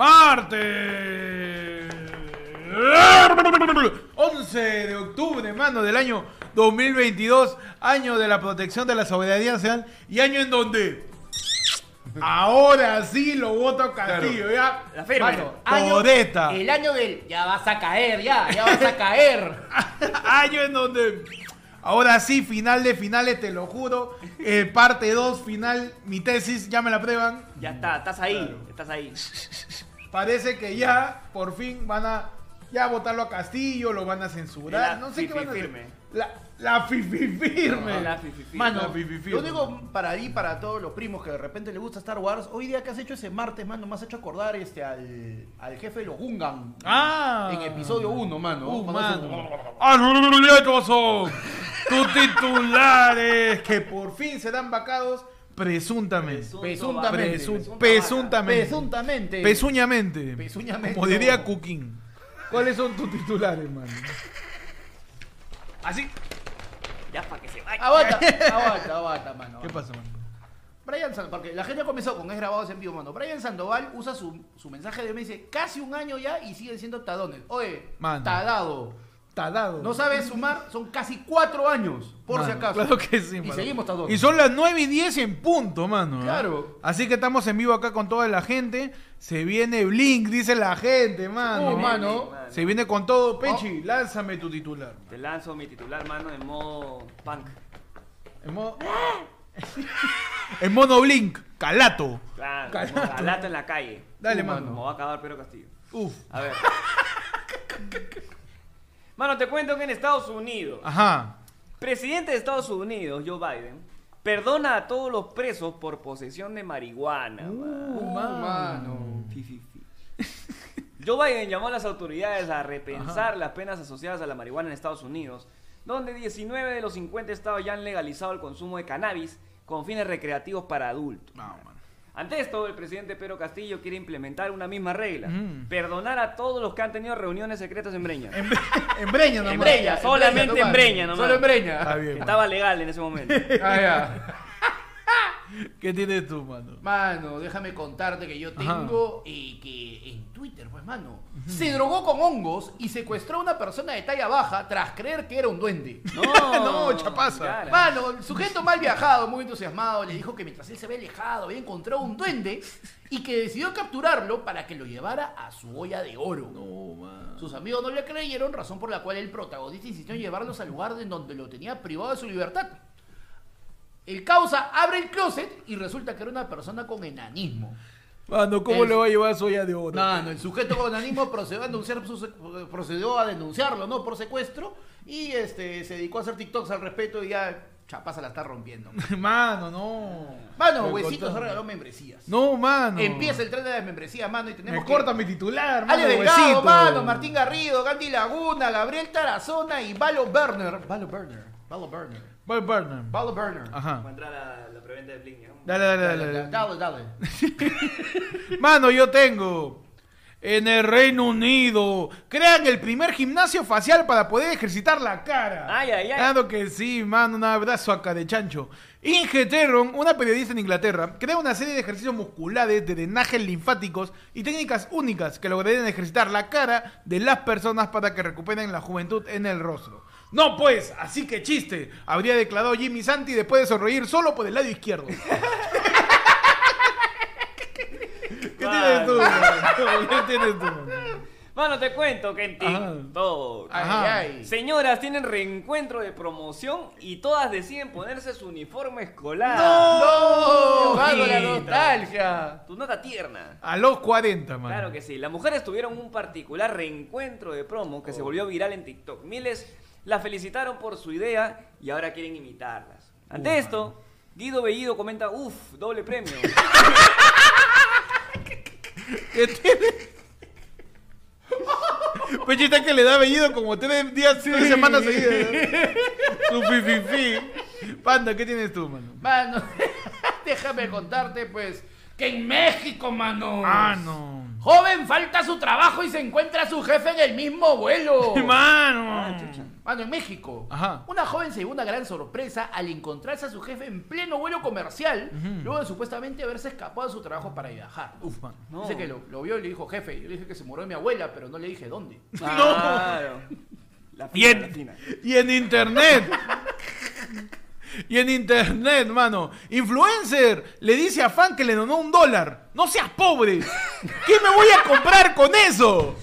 Martes 11 de octubre, mano, del año 2022, año de la protección de la soberanía nacional y año en donde ahora sí lo voto Castillo, ya. La firme. Mano, año- Podeta. el año del ya vas a caer, ya, ya vas a caer. año en donde ahora sí, final de finales, te lo juro. eh, parte 2, final, mi tesis, ya me la prueban. Ya está, estás ahí, estás ahí. Parece que ya, por fin, van a ya votarlo a Castillo, lo van a censurar. La no sé qué van a hacer. firme. La, la fifi firme. La fifi firme. Mano, La fifi firme. yo digo para ahí, para todos los primos que de repente les gusta Star Wars, hoy día que has hecho ese martes, mano, me has hecho acordar este al, al jefe de los Gungan. Ah. En episodio 1, mano. Uh, hace- mano. Arrulloso. Tus titulares que por fin serán vacados presuntamente. Presuntamente. Presu- presuntamente. Presuntamente. Pezuñamente. Pezuñamente, Como diría. Cooking. ¿Cuáles son tus titulares, mano? Así. Ya para que se vaya. Aguanta, aguanta, aguanta, mano. ¿Qué pasa, mano? Brian Sandoval, porque la gente ha comenzado con es grabado en vivo, mano. Brian Sandoval usa su, su mensaje de me dice casi un año ya y siguen siendo tadones. Oye, Mano. tadado. Talado. No sabes sumar, son casi cuatro años, por si acaso. Claro que sí, Y mano. seguimos tadones. Y son las 9 y 10 en punto, mano. ¿eh? Claro. Así que estamos en vivo acá con toda la gente. Se viene Blink, dice la gente, mano. Mano. Se viene con todo. Pechi, lánzame tu titular. Te lanzo mi titular, mano, en modo punk. En modo... en mono Blink, calato. Claro, Calato. en la calle. Dale, Uh, mano. Como va a acabar Pedro Castillo. Uf. A ver. Mano, te cuento que en Estados Unidos, Ajá. presidente de Estados Unidos, Joe Biden, perdona a todos los presos por posesión de marihuana. mano. Uh, mano. Fi, fi, fi. Joe Biden llamó a las autoridades a repensar las penas asociadas a la marihuana en Estados Unidos, donde 19 de los 50 estados ya han legalizado el consumo de cannabis con fines recreativos para adultos. No, mano. Ante esto, el presidente Pedro Castillo quiere implementar una misma regla, Mm. perdonar a todos los que han tenido reuniones secretas en Breña. En, Bre- en Breña nomás. En Breña, solamente en Breña nomás. Solo en Breña. Bien. Estaba legal en ese momento. Ah, ya. ¿Qué tienes tú, mano? Mano, déjame contarte que yo tengo y que en Twitter, pues, mano, se drogó con hongos y secuestró a una persona de talla baja tras creer que era un duende. No, No, chapaza. cara. Mano, el sujeto mal viajado, muy entusiasmado, le dijo que mientras él se había alejado, había encontrado un duende y que decidió capturarlo para que lo llevara a su olla de oro. No, mano. Sus amigos no le creyeron, razón por la cual el protagonista insistió en llevarlos al lugar de donde lo tenía privado de su libertad. El causa abre el closet y resulta que era una persona con enanismo. Mano, ¿cómo El- le va a llevar su olla de oro? No, no, el sujeto con enanismo procedió a denunciar, procedió a denunciarlo, ¿no? Por secuestro y este se dedicó a hacer TikToks al respecto y ya Chapaza la está rompiendo. Mano, no. Mano, Me Huesitos regaló membresías. No, mano. Empieza el tren de las membresías, mano, y tenemos Me que- corta mi titular, mano. Ale Delgado, mano, Martín Garrido, Gandhi Laguna, Gabriel Tarazona y Valo Berner. Valo Berner. Valo Berner. Voy, Burner. Valo Berner. Ajá. Va a entrar a la preventa de Blink. ¿no? Dale, dale, Dale, dale. dale, dale. Mano, yo tengo. En el Reino Unido, crean el primer gimnasio facial para poder ejercitar la cara. Ay, ay, ay. Claro que sí, mano, un abrazo acá de chancho. Inge Terron, una periodista en Inglaterra, crea una serie de ejercicios musculares, de drenajes linfáticos y técnicas únicas que lograrían ejercitar la cara de las personas para que recuperen la juventud en el rostro. No pues, así que chiste, habría declarado Jimmy Santi después de sonreír solo por el lado izquierdo. ¿Qué tienes tú? mano? ¿Qué tienes tú? mano? Mano, te cuento que en. TikTok. Ay, Ajá. ay. Señoras tienen reencuentro de promoción y todas deciden ponerse su uniforme escolar. ¡No! ¡Vamos la nostalgia! Tu nota tierna. A los 40, mano. Claro que sí. Las mujeres tuvieron un particular reencuentro de promo que se volvió viral en TikTok. Miles la felicitaron por su idea y ahora quieren imitarlas. Ante Uh, esto, Guido Bellido comenta, uff, doble premio. ¿Qué tiene? Pechita que le da bellido como tres días, tres semanas seguidas. Su fififi. Panda, ¿qué tienes tú, mano? Mano, déjame contarte, pues, que en México, mano. Ah, no. Joven falta su trabajo y se encuentra a su jefe en el mismo vuelo. Mano. Ah. Mano, en México, Ajá. una joven se llevó una gran sorpresa al encontrarse a su jefe en pleno vuelo comercial, luego de supuestamente haberse escapado de su trabajo para viajar. Uf, man. No. Dice que lo, lo vio y le dijo, jefe, yo le dije que se murió mi abuela, pero no le dije dónde. Claro. La Y fina, la en, fina. y en internet. Y en internet, mano. Influencer le dice a fan que le donó un dólar. No seas pobre. ¿Qué me voy a comprar con eso?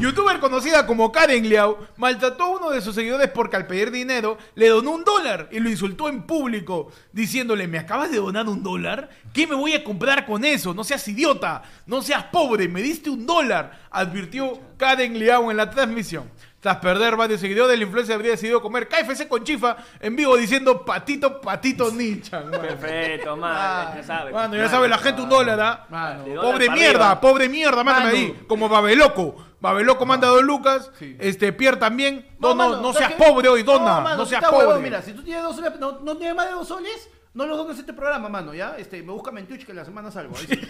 Youtuber conocida como Karen Liao maltrató a uno de sus seguidores porque al pedir dinero le donó un dólar y lo insultó en público, diciéndole, ¿me acabas de donar un dólar? ¿Qué me voy a comprar con eso? No seas idiota, no seas pobre, me diste un dólar, advirtió Karen Liao en la transmisión. Tras perder varios seguidores, el influencer habría decidido comer KFC con chifa en vivo diciendo patito, patito nichan. mano. Perfecto, man. Ah, ya sabes. Mano, ya sabe la gente un dólar, ¿ah? Mano. De dólar Pobre para mierda, arriba. pobre mierda, mándame Mano. ahí. Como Babeloco. Babeloco manda dos lucas. Sí. Este, Pierre también. No, no, mano, no ¿sabes seas qué? pobre hoy, dona. No, mano, si seas está pobre. huevón, mira, si tú tienes dos soles, no, no tienes más de dos soles, no los dones este programa, mano, ¿ya? Este, me busca en Twitch que la semana salgo. Ahí sí.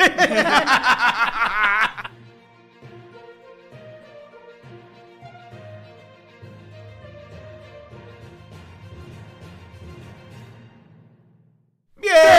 Bienvenido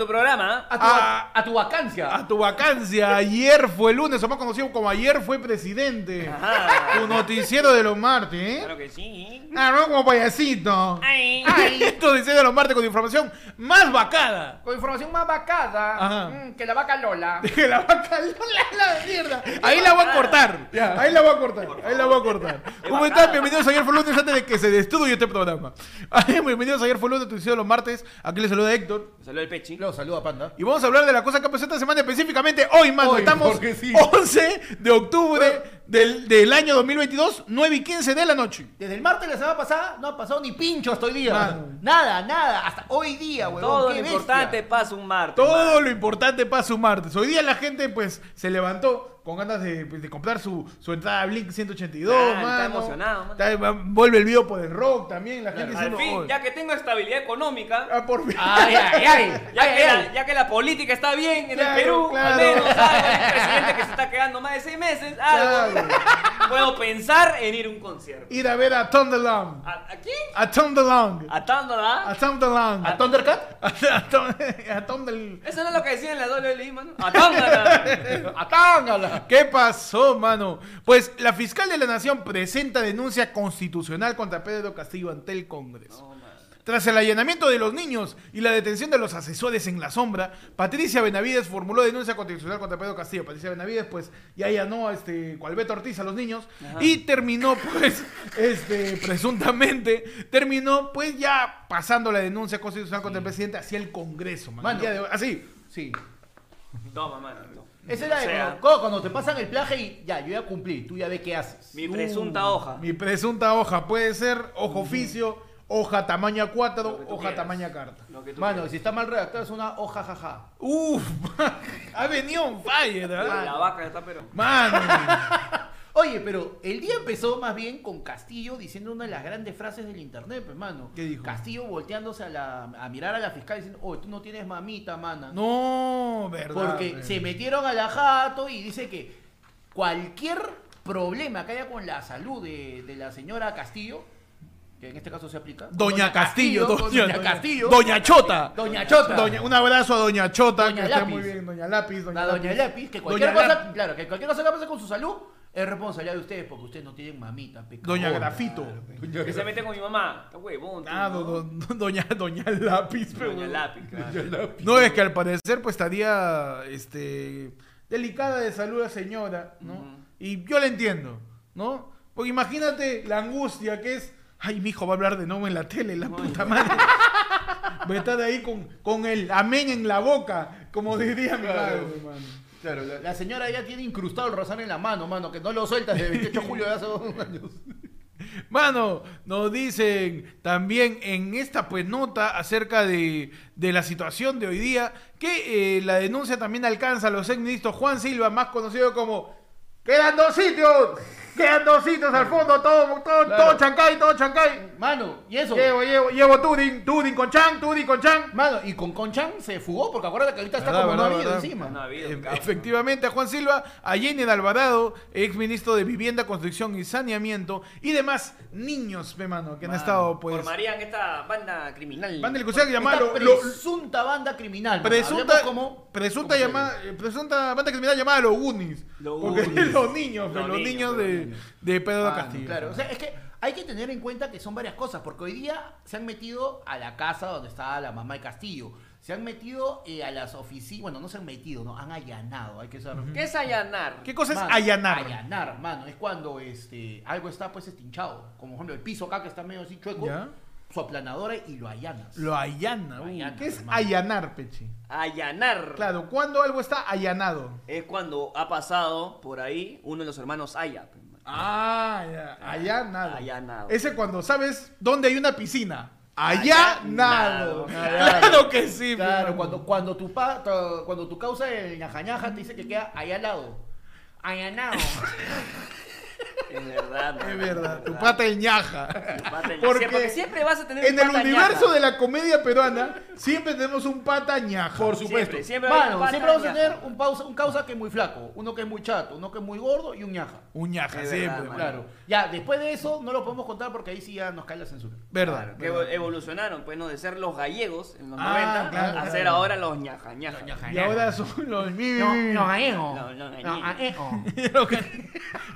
tu programa. A tu, Ah. a tu vacancia. a tu vacancia. Ayer fue lunes, o más conocido como ayer fue presidente. Ajá. Tu noticiero de los martes, ¿eh? Claro que sí. Ah, no como payasito. Ay. Ay, tu noticiero de los martes con información más vacada. Con información más vacada Ajá. mm, que la vaca Lola. Que la vaca Lola la mierda. Ahí la voy a cortar. Ahí la voy a cortar. Ahí la voy a cortar. ¿Cómo están? Bienvenidos a ayer fue lunes antes de que se destruya este programa. Ay, Bienvenidos a ayer fue lunes, tu noticiero de los martes. Aquí les saluda Héctor. Salió el pechi. Lo saluda Panda. Y vamos a hablar de la cosa que pasó esta semana, específicamente hoy, mano. Hoy, Estamos sí. 11 de octubre del, del año 2022, 9 y 15 de la noche. Desde el martes de la semana pasada no ha pasado ni pincho hasta hoy día. Mano. Nada, nada. Hasta hoy día, huevón. Todo qué lo bestia. importante pasa un martes. Todo man. lo importante pasa un martes. Hoy día la gente, pues, se levantó con ganas de, pues, de comprar su, su entrada a Blink 182, Ah, está mano. emocionado, mano. Está- vuelve el video por el rock también. La gente Al diciendo, fin, "Oh, ya que tengo estabilidad económica, ah, por fin". Ay, ay, ay. ya, ay, que ay. La, ya que la política está bien en Claro, el Perú, claro. al menos ¿sabes? hay un presidente que se está quedando más de seis meses, algo, Claro. puedo pensar en ir a un concierto. Ir a ver a Tom DeLonge. ¿A, a quién? A Tom DeLonge. ¿A Tándola? A Tom DeLonge. ¿A Thundercat? A, del... Eso no es lo que decían en la WWE, mano. ¡A Tándola! ¡A Tángala! ¿Qué pasó, mano? Pues la fiscal de la Nación presenta denuncia constitucional contra Pedro Castillo ante el Congreso. No. Tras el allanamiento de los niños y la detención de los asesores en la sombra, Patricia Benavides formuló denuncia constitucional contra Pedro Castillo. Patricia Benavides, pues, ya allanó a este Cualbeto Ortiz a los niños Ajá. y terminó, pues, este, presuntamente, terminó, pues, ya pasando la denuncia constitucional contra el presidente hacia el Congreso, man. De así. Sí. Toma, mano. Esa era O de sea, cuando, te pasan el plaje y ya, yo ya cumplí, tú ya ves qué haces. Mi presunta hoja. Mi presunta hoja puede ser hoja oficio, hoja tamaño Lo A4, que tú hoja quieras. tamaña carta. Lo que tú Mano, quieras. si está mal redactado es una hoja jaja. Uf, ha venido un fire, ¿verdad? La vaca ya está, pero. Mano. Oye, pero el día empezó más bien con Castillo diciendo una de las grandes frases del internet, pues, mano. ¿Qué dijo? Castillo volteándose a, la, a mirar a la fiscal diciendo, oh, tú no tienes mamita, mana. No, verdad. Porque eh. se metieron a la jato y dice que cualquier problema que haya con la salud de, de la señora Castillo, que en este caso se aplica. Doña Castillo, doña, Doña Castillo. Doña Chota. Doña Chota. Doña- un abrazo a Doña Chota, Doña que esté Lápiz. muy bien. Doña Lápiz, La doña Lápiz, que cualquier Doña cosa, Lápiz. claro, que cualquier cosa que pase con su salud es responsabilidad de ustedes porque ustedes no tienen mamita, pecador. Doña Grafito. Que se mete con mi mamá. Está huevón. tú, Ah, ¿no? do- do- doña, doña Lápiz. pero- Doña Lápiz, claro. No, es que al parecer pues estaría este, delicada de salud la señora, ¿no? Ujú. Y yo la entiendo, ¿no? Porque imagínate la angustia que es, ay, mi hijo va a hablar de nuevo en la tele, la puta madre. Va a estar ahí con, con el amén en la boca, como diría mi Claro. madre, hermano. Claro, la, señora ya tiene incrustado el rosario en la mano, mano, que no lo suelta desde el 28 de julio de hace dos años. Mano, nos dicen también en esta pues nota acerca de, de la situación de hoy día que eh, la denuncia también alcanza a los ex ministros Juan Silva, más conocido como ¡Quedan dos sitios! Quedan dos sitios al fondo, todo, todo, Claro. todo chancay, todo chancay. Mano, y eso. Llevo, llevo, llevo Tudin, Tudin con Chan, Tudin con Chan. Mano, y con Conchan se fugó porque acuérdate que ahorita está Verdad, como no verdad, habido verdad. encima. No ha habido, E- cabrón. Efectivamente, a Juan Silva, a Jenny de Alvarado, ex ministro de Vivienda, Construcción y Saneamiento, y demás niños, pe, mano, que han estado, pues. Formarían esta banda criminal. Van del Cusec Esta llamado. lo- presunta banda criminal. Presunta, como... presunta, como llamada, eh, presunta banda criminal llamada los Goonies. Los Porque Goonies. los niños, Los los niños, niños pues, de, Pedro Castillo. Claro, o sea, es que hay que tener en cuenta que son varias cosas, porque hoy día se han metido a la casa donde estaba la mamá de Castillo, se han metido eh, a las oficinas, bueno, no se han metido, no, han allanado, hay que saber. ¿Qué es allanar? ¿Qué cosa es allanar? Allanar, mano, es cuando este, algo está pues estinchado, como por ejemplo el piso acá que está medio así chueco, Ya. su aplanadora y lo allanas. Lo allana. Lo allana, ¿Qué es hermano. allanar, Pechi? Allanar. Claro, cuando algo está allanado. Es cuando ha pasado por ahí uno de los hermanos Aya. Pues, man. Ah, ya. Allanado. Allanado. Ese cuando sabes dónde hay una piscina. Allanado. Allanado. Claro que sí. Claro, cuando, cuando, tu pa, cuando tu causa el ñaja ñaja te dice que queda allá al lado. Allanado. Es verdad. Es verdad, tu pata el ñaja. Tu pata el- Porque, porque siempre vas a tener en un el universo ñaja. de la comedia peruana, siempre tenemos un pata ñaja. Por supuesto. Siempre hay un Mano, pata siempre vamos a ñaja. tener un, pausa, un causa que es muy flaco, uno que es muy chato, uno que es muy gordo y un ñaja. Un ñaja, Es siempre. mano. Claro. Ya, después de eso no lo podemos contar porque ahí sí ya nos cae la censura. Verdad. Claro, que evo- evolucionaron, pues, ¿no? De ser los gallegos en los Ah, 90 claro, a claro. ser ahora los ñaja ñaja. Y ahora son los No, no, aejo. No, no, que-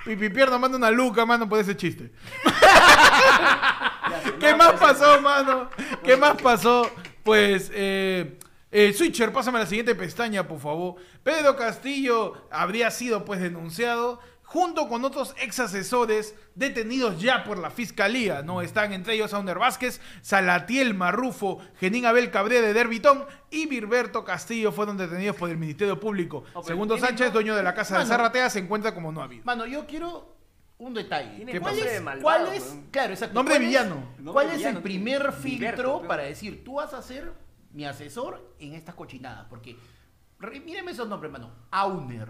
Pipi Pierna manda una luca, mano, por ese chiste. ¿Qué más pasó, mano? ¿Qué más pasó? Pues, eh, eh, Switcher, pásame a la siguiente pestaña, por favor. Pedro Castillo habría sido, pues, denunciado junto con otros ex asesores detenidos ya por la fiscalía, ¿no? Están entre ellos Auner Vázquez, Salatiel Marrufo, Genín Abel Cabrera de Derbitón y Birberto Castillo fueron detenidos por el Ministerio Público. Segundo Sánchez, dueño de la casa de. Zarratea, se encuentra como no ha habido. Mano, yo quiero un detalle. Tiene ¿Qué- ¿Cuál nombre es, de malvado, cuál es- weón. claro, exacto. Nombre de ¿Cuál es- villano. Nombre ¿Cuál de es villano, el primer Gilberto, filtro para decir, tú vas a ser mi asesor en estas cochinadas? Porque, re- míreme esos nombres, mano. Auner,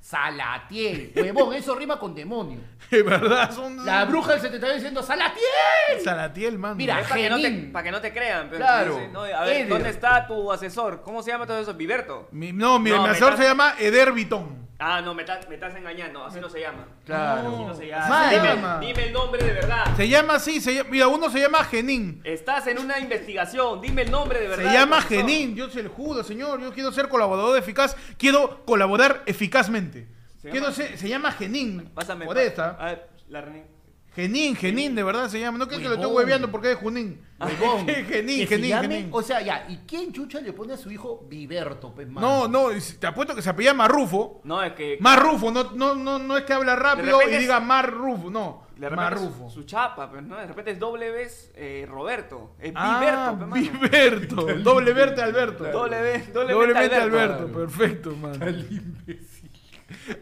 Salatiel, huevón, eso rima con demonio. De verdad, son... La bruja del 79 diciendo, ¡Salatiel! Salatiel, mano. Mira, Es para que, no te, Genín. pa' que no te crean. Pero Claro. dice, no, a ver, Eder. ¿dónde está tu asesor? ¿Cómo se llama todo eso? Viverto. Mi- no, mi No, me asesor estás- se llama Eder Vitón. Ah, no, me, estás- me estás engañando. Así no se llama. Claro. Así no se llama. Mal. Dime, llama. dime el nombre de verdad. Se llama así, se llama- mira, uno se llama Genín. Estás en una investigación. Dime el nombre de verdad. Se llama profesor. Genín, yo se lo juro, señor. Yo quiero ser colaborador eficaz, quiero colaborar eficazmente. Se quiero llama- ser, se llama Genín. Pásame. por pa- esta. A ver, la René. Genín, Genín, de verdad se llama. No creo que lo estoy hueveando porque es Junín. Huevón. Genín, Genín. O sea, ya, ¿y quién chucha le pone a su hijo Viverto, pues, No, mano? no, te apuesto que se apellida Marrufo. No, es que. Marrufo, no, no, no, no es que habla rápido y es- diga Marrufo, no. Marrufo. Su chapa, pues, ¿no? De repente es doble vez eh, Roberto. Es Ah, Viverto, pues, mano. Viverto. Doble verte Alberto. Doble vez, doble Alberto. Perfecto, mano.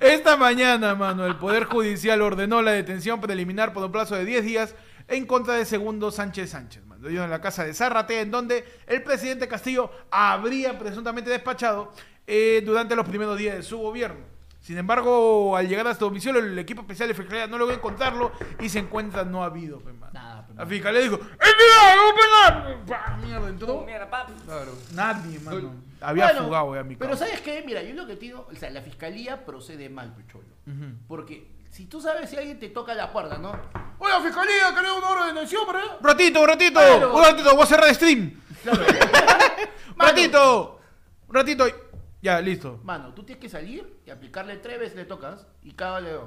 Esta mañana, mano, el Poder Judicial ordenó la detención preliminar por un plazo de 10 días en contra de Segundo Sánchez Sánchez, mano. Ellos en la casa de Zárrate, en donde el presidente Castillo habría presuntamente despachado eh, durante los primeros días de su gobierno. Sin embargo, al llegar a este domicilio, el equipo especial de Fiscalía no logró encontrarlo y se encuentra no habido, pues, mano. Nada, pues, La. Fiscalía dijo, ¡El no penal! ¡Pah! Mierda, entró. Oh, mierda, pap. Nadie, mano. Había Bueno, fugado ya mi Pero causa. ¿sabes qué? Mira, yo lo que te digo, o sea, la fiscalía procede mal, Pecholo. Ujú. Porque si tú sabes si alguien te toca la puerta, ¿no? Oiga, fiscalía, queremos una hora de detención. Un ratito, un ratito, Claro. un ratito, voy a cerrar stream. Claro. Un ratito, un ratito. Ya, listo. Mano, tú tienes que salir y aplicarle tres veces le tocas y cada le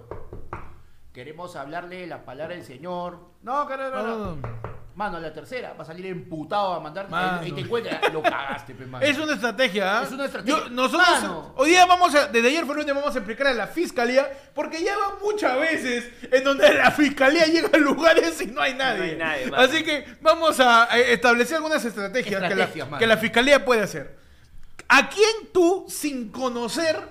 Queremos hablarle la palabra del Señor. No, que no, no, no. No. Mano, la tercera va a salir emputado a mandar. Mano. Ahí te encuentras, lo cagaste, pe, mano. Es una estrategia, ¿ah? Es una estrategia. Yo- nosotros, Mano. hoy día vamos a, desde ayer fue lunes, vamos a explicar a la fiscalía, porque ya van muchas veces en donde la fiscalía llega a lugares y no hay nadie. No hay nadie, mano. Así que vamos a eh, establecer algunas estrategias, que, la, que la fiscalía puede hacer. ¿A quién tú, sin conocer,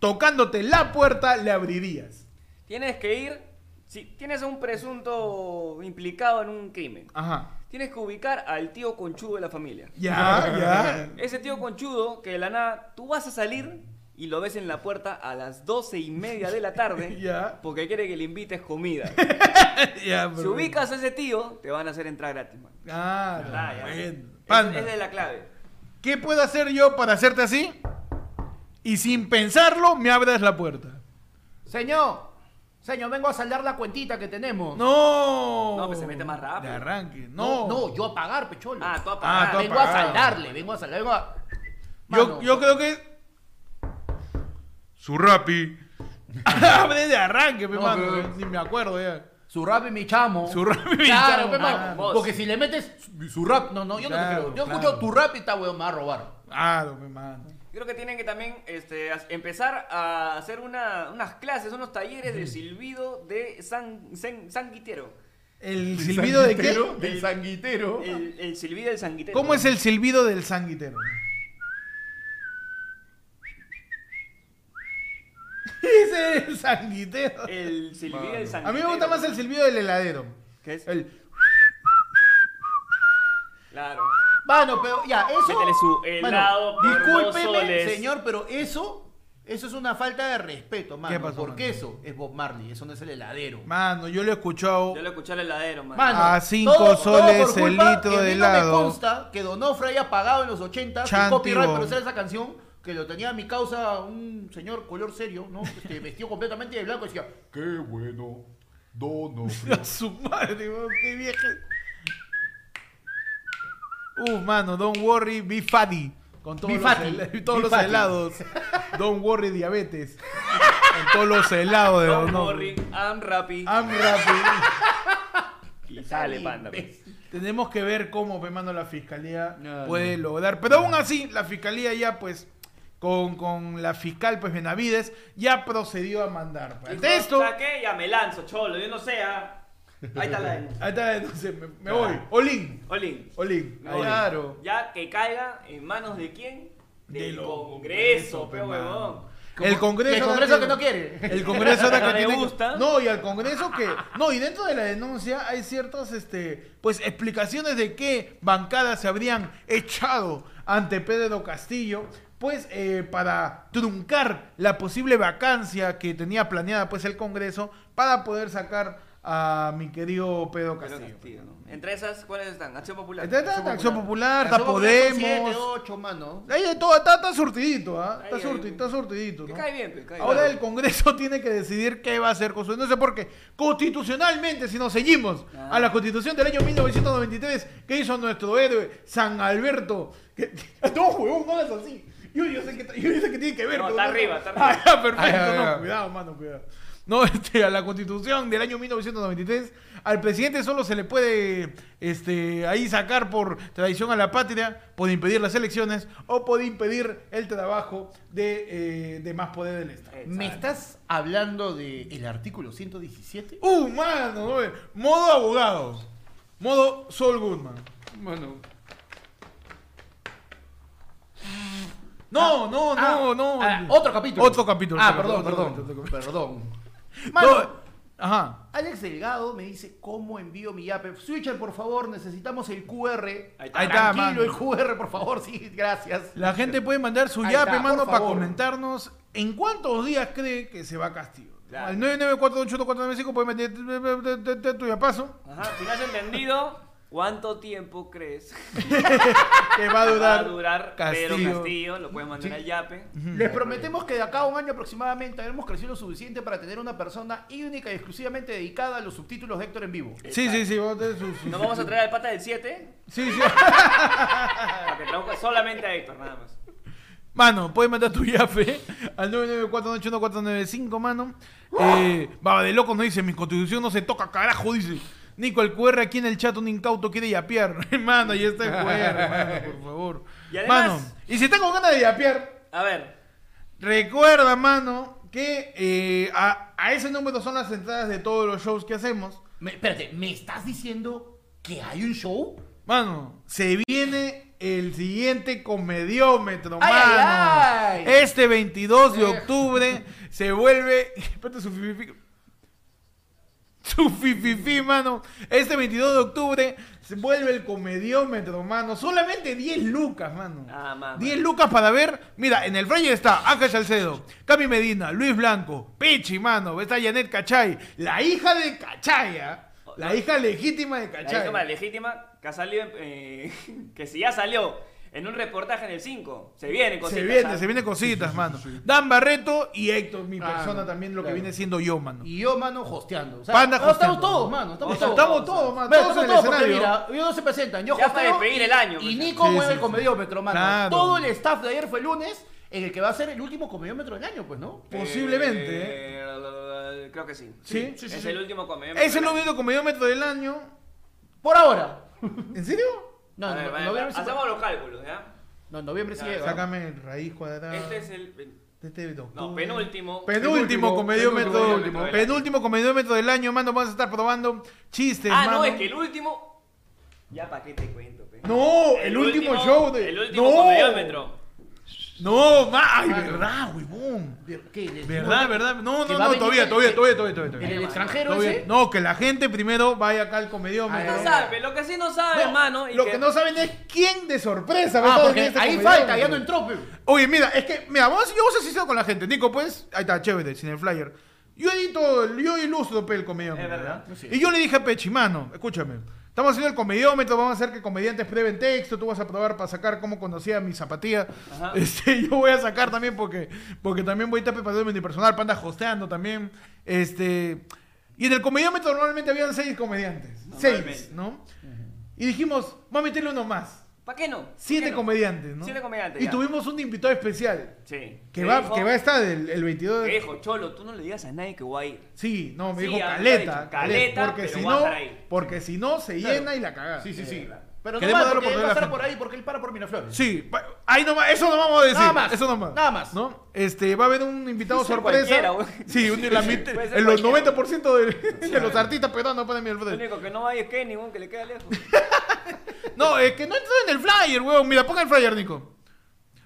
tocándote la puerta, le abrirías? Tienes que ir. Si tienes a un presunto implicado en un crimen, Ajá. tienes que ubicar al tío conchudo de la familia. Ya, ya. Ese tío conchudo que de la nada tú vas a salir y lo ves en la puerta a las doce y media de la tarde Ya. porque quiere que le invites comida. Ya, si pero- ubicas a ese tío, te van a hacer entrar gratis, man. Ah, Ah, ya. bueno. Es- Panda, Esa es la clave. ¿qué puedo hacer yo para hacerte así? Y sin pensarlo, me abras la puerta. Señor, señor, vengo a saldar la cuentita que tenemos. No. No, pues se mete más rápido. De arranque. no, No. no, yo a pagar, pecholo. Ah, tú a Ah, pagar. tú a vengo a saldarle, vengo a saldar, vengo a... Yo, Mano, yo creo que. Su rapi. Abre de arranque, mi No, mano. pero- Ni me acuerdo ya. Su rap y mi chamo. Su rap y mi Claro, chamo. Vos. Porque si le metes su, rap, no, no, yo no Claro, te creo. Yo claro. escucho tu rap y está weón, me va a robar. Claro, mi mano. Creo que tienen que también este, empezar a hacer una- unas clases, unos talleres de silbido de san, san- sanguitero. ¿El silbido de qué? Del sanguitero. El, el silbido del sanguitero. ¿Cómo es el silbido del sanguitero? Ese es el sanguitero. El silbido Mano. del A sanguitero. mí me gusta más el silbido del heladero. ¿Qué es? El... Claro. Mano, pero ya, eso. Métele su helado por dos discúlpeme, soles. señor, pero eso. Eso es una falta de respeto, mano. ¿Qué pasó, porque mano? eso es Bob Marley, eso no es el heladero. Mano, yo lo he escuchado. Yo lo escuché al heladero, man. Mano, A cinco todo- todo soles por el culpa litro que de no me helado. consta que Donofre haya pagado en los 80 sin Chantigo. copyright por hacer esa canción, que lo tenía a mi causa un señor color serio, ¿no? Este, vestido completamente de blanco y decía, qué bueno, Donofre. A su madre, qué vieja. Uh, mano, don't worry, be fatty. Con todos, Be los, fatty, hel- todos be los fatty. helados. Don't worry, diabetes. Con todos los helados de Don't Don worry, I'm Rappi. I'm happy. y sale, panda. pues. Tenemos que ver cómo, pe, mano, la fiscalía No, puede lograr. Pero aún así, la fiscalía ya, pues, con, con la fiscal, pues, Benavides, ya procedió a mandar. pues. Dijo, Ante esto, ¿sabes qué? Ya me lanzo, cholo. Yo no sé. ah. Ahí está la denuncia. ahí está, no sé, me, me voy. Olin. Olin. Olin. Claro. Ya que caiga en manos de quién? De Del los Congreso, Congreso, pe huevón. El Congreso. El Congreso tiene- que no quiere. El Congreso ahora que No le tiene que- gusta. No, y al Congreso que. No, y dentro de la denuncia hay ciertas este, pues, explicaciones de qué bancadas se habrían echado ante Pedro Castillo. Pues eh, para truncar la posible vacancia que tenía planeada pues el Congreso para poder sacar a mi querido Pedro Pedro Castillo. Castillo, ¿no? Entre esas, ¿cuáles están? Acción Popular. Está, está, está Acción Popular, está Acción Popular son Podemos. siete, ocho, mano. Ahí de todo, está, está surtidito, ¿ah? Está, Ahí, surti- ahí. está surtidito. Que ¿no? cae bien, cae Ahora bien. el Congreso tiene que decidir qué va a hacer con su... No sé por qué. Constitucionalmente, si nos seguimos Ah. a la Constitución del año 1993, que hizo nuestro héroe San Alberto... Que... No, huevón, no hagas así. Yo, yo sé que, yo sé que tiene que ver. No, está arriba, está arriba. Ah, perfecto. Ah, ya, ya, no, ya. cuidado, mano, cuidado. No, este, a la Constitución del año 1993, al presidente solo se le puede este, ahí sacar por traición a la patria, por impedir las elecciones o por impedir el trabajo de, eh, de más poder del Estado. ¿Me estás hablando del artículo 117? ¡Uh, mano! no, Modo abogado. Modo Saul Goodman. Bueno. No, no, Ah, no, no. ah, otro capítulo. Otro capítulo. Ah, perdón, capítulo, perdón. No, Mano, Ajá. Alex Delgado me dice, ¿cómo envío mi yape? Switcher, por favor, necesitamos el QR. Ahí está. Tranquilo, el QR, por favor, sí, gracias. La gente puede mandar su Ahí yape, está, mano, para favor. comentarnos en cuántos días cree que se va a Castillo. Claro. Al 994824495 puede meter tu yapazo Ajá, si no has entendido, ¿cuánto tiempo crees que va a va a durar, durar Pedro Castillo. Castillo? Lo puedes mandar Sí. al Yape. Les prometemos que de acá a un año aproximadamente habremos crecido lo suficiente para tener una persona única y exclusivamente dedicada a los subtítulos de Héctor en vivo. Sí, sí, sí. a tener su- su- Nos vamos a traer al pata del 7 Sí, sí. para que traduzca solamente a Héctor, nada más. Mano, puedes mandar tu yape al 994814495, mano. Eh, Baba de loco nos dice, mi constitución no se toca, carajo, dice. Nico, el QR aquí en el chat, un incauto quiere yapear. mano, ahí está el QR, mano, por favor. Y además- mano, y si tengo ganas de yapear, A ver, recuerda, mano, que eh, a, a ese número son las entradas de todos los shows que hacemos. Me- espérate, ¿me estás diciendo que hay un show? Mano, se viene el siguiente comediómetro, Ay, mano. ay, ay. Este 22 de Eh. octubre se vuelve. Su fifi- su fififi, mano. Este 22 de octubre se vuelve el comediómetro, mano. Solamente 10 lucas, mano. Ah, mamá. 10 lucas para ver. Mira, en el flyer está Ángel Salcedo, Cami Medina, Luis Blanco, Pechi, mano. Está Janet Cachay, la hija de Cachay, ¿ah? La hija legítima de La Cachay. legítima, legítima que ha salido, eh, que si ya salió en un reportaje en el 5, se viene cositas. Se viene, ¿sabes? se viene cositas, mano. Dan Barreto y Héctor, mi Ah, persona no, también, lo que viene siendo yo, mano. Y yo, mano, hosteando. O sea, Panda no, hosteando. Estamos todos, mano. Estamos O sea, todos. Estamos todos, mano. Bueno, Todos en el todos escenario. mira, ellos no se presentan. Yo Ya hosteo despedir y- el año, Y. Nico Sí, mueve sí, el comediómetro, mano. Claro. Todo el staff de ayer fue lunes en el que va a ser el último comediómetro del año, pues, ¿no? Posiblemente, ¿eh? Eh, Creo que sí. ¿Sí? Sí, sí, es sí. el último comedia. Es el único comediómetro del año. Por ahora. ¿En serio? No, no, ver, no, vale, noviembre sí- hacemos los cálculos, ¿ya? No, noviembre sí Ya, llega. Sácame raíz cuadrada. Este es el. Este de octubre. No, penúltimo. Penúltimo comediómetro. penúltimo del año. Penúltimo comediómetro del año, mano. Vamos a estar probando chistes, Ah, mano. no, es que el último. Ya para qué te cuento, pe. No, el, último, show de. El último no. comediómetro. No, ma. Ay, verdad, huevón. ¿Qué? ¿Les- Verdad, verdad. No, no, va a no, venir todavía, el- todavía, todavía, todavía, todavía. ¿En el extranjero Todavía. ese? No, que la gente primero vaya acá al comediómetro. Ah, No sabe, lo que sí no sabe, No, hermano. y lo que... no saben es quién de sorpresa va a Ah, estar porque este ahí comediómetro. falta, ya no entró, pe. Oye, mira, es que, mira, vamos, yo voy a ser sincero con la gente. Nico, pues, ahí está, chévere, sin el flyer. Yo edito, yo ilustro pe, el comediómetro. Es verdad. ¿verdad? Y yo le dije a Pechi, mano, escúchame. Estamos haciendo el comediómetro, vamos a hacer que comediantes prueben texto, tú vas a probar para sacar cómo conocía mi zapatilla. Este, yo voy a sacar también porque, porque también voy a estar preparando mi personal, panda hosteando también. Este, y en el comediómetro normalmente habían seis comediantes. Seis, ¿no? Y dijimos, vamos a meterle uno más. ¿Para qué no? ¿Por Siete qué no? comediantes, ¿no? Siete comediantes, Y ya. tuvimos un invitado especial. Sí. Que ¿Qué va, dijo? que va a estar el, el 22 ¿Qué de... dijo? Cholo, tú no le digas a nadie que voy a ir. Sí, no, me Sí, dijo me caleta. dicho, caleta, porque pero si no, estar ahí. porque si no se Claro. llena y la cagada. Sí, sí, sí. Pero no más, porque él a la pasará por ahí porque él para por Miraflores. Sí, ahí nomás, eso no vamos a decir. Nada más, Eso nomás. nada más. ¿No? Este, va a haber un invitado ser sorpresa. Sí, un, la en los cualquiera. 90% de, de los artistas peruanos ponen mi Lo único que no vaya es Kenny, weón, que le queda lejos. No, es que no entró en el flyer, weón. Mira, ponga el flyer, Nico.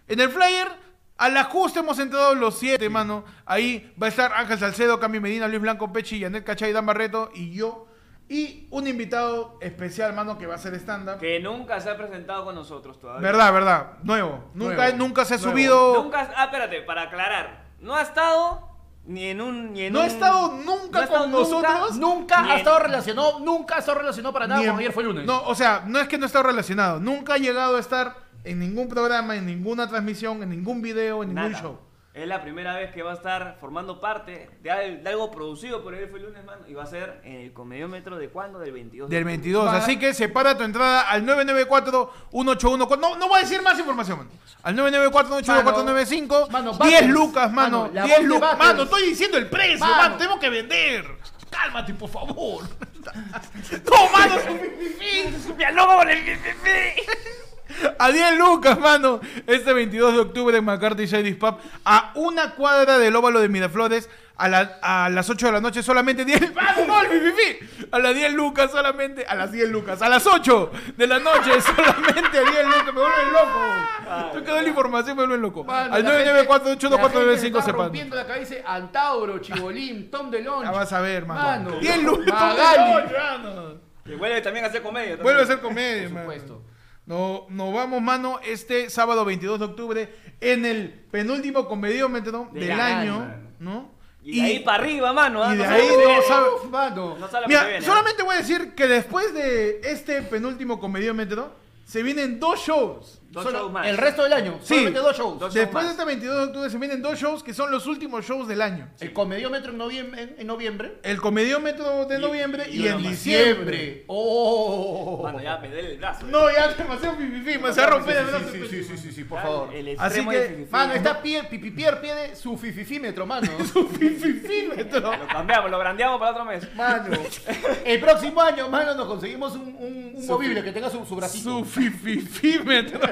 En el flyer, al ajuste hemos entrado los siete, mano. Ahí va a estar Ángel Salcedo, Cami Medina, Luis Blanco, Pechi, Yanet Cachay, Dan Barreto y yo. Y un invitado especial, mano, que va a ser stand-up. que nunca se ha presentado con nosotros todavía. Verdad, verdad. Nuevo. Nunca, Nuevo. nunca se ha Nuevo. subido. Nunca, ah, espérate, para aclarar. No ha estado ni en un. Ni en No ha un- estado nunca ha estado con nosotros. Nunca Ni ha en- estado relacionado, nunca ha estado relacionado para nada en- con ayer fue lunes. No, o sea, no es que no esté relacionado. Nunca ha llegado a estar en ningún programa, en ninguna transmisión, en ningún video, en ningún Nada. show. Es la primera vez que va a estar formando parte de, al- de algo producido por él fue el lunes, mano. Y va a ser en el comediómetro de cuándo? Del 22. de Del octubre. 22. Va- Así que separa tu entrada al 994-181. No, no voy a decir más información, mano. Al 994-181-495. Mano, 10 Battles. lucas, mano. Mano, la 10 voz de lucas. Mano, estoy diciendo el precio, Mano. mano. Tenemos que vender. Cálmate, por favor. no, mano. ¡Me loco con el A 10 lucas, mano. Este 22 de octubre en McCarthy Shady Pub. A una cuadra del óvalo de Miraflores. A, la- a las 8 de la noche solamente 10. ¡Vamos, gol, mi, mi, mi! A las 10 lucas solamente. A las 10 lucas. A las 8 de la noche solamente a 10 lucas. Me vuelven loco. Tú quedó la información, me vuelven loco. Mano, Al la gente- la gente 994 se rompiendo la cabeza Antauro, Chibolín, Tom DeLonge. Ya vas a ver, mano. Mano, 10 lucas. Magali. Que vuelve también a hacer comedia. también. Vuelve a ser comedia, Por mano. supuesto. No, nos vamos, mano, este sábado 22 de octubre en el penúltimo comediómetro Del del año. ¿no? Y de ahí para arriba, mano. ¿ah? y de No ahí sabe- no sabe- Uf, mano. No sabe Mira, viene, ¿ah? solamente voy a decir que después de este penúltimo comediómetro se vienen dos shows. Dos Solo- shows más. El resto del año. Sí. Solamente dos shows. Dos- Después de más. este 22 de octubre se vienen dos shows que son los últimos shows del año. El comediómetro en noviembre. En, en noviembre. El comediómetro de Y- noviembre y, uno en más. diciembre. Oh. Mano, ya me duele el brazo. No, ya es demasiado pipipi, me se va a romper el brazo. Sí, sí, sí, sí, sí, sí, por Ya, favor. El Así extremo que, del. Mano, está pie, Pipipier pide su fififímetro, mano. Pipipímetro. Lo cambiamos, lo grandeamos para otro mes. Mano. El próximo año, mano, nos conseguimos un, un, un movible que tenga su, su bracito. Su fififímetro.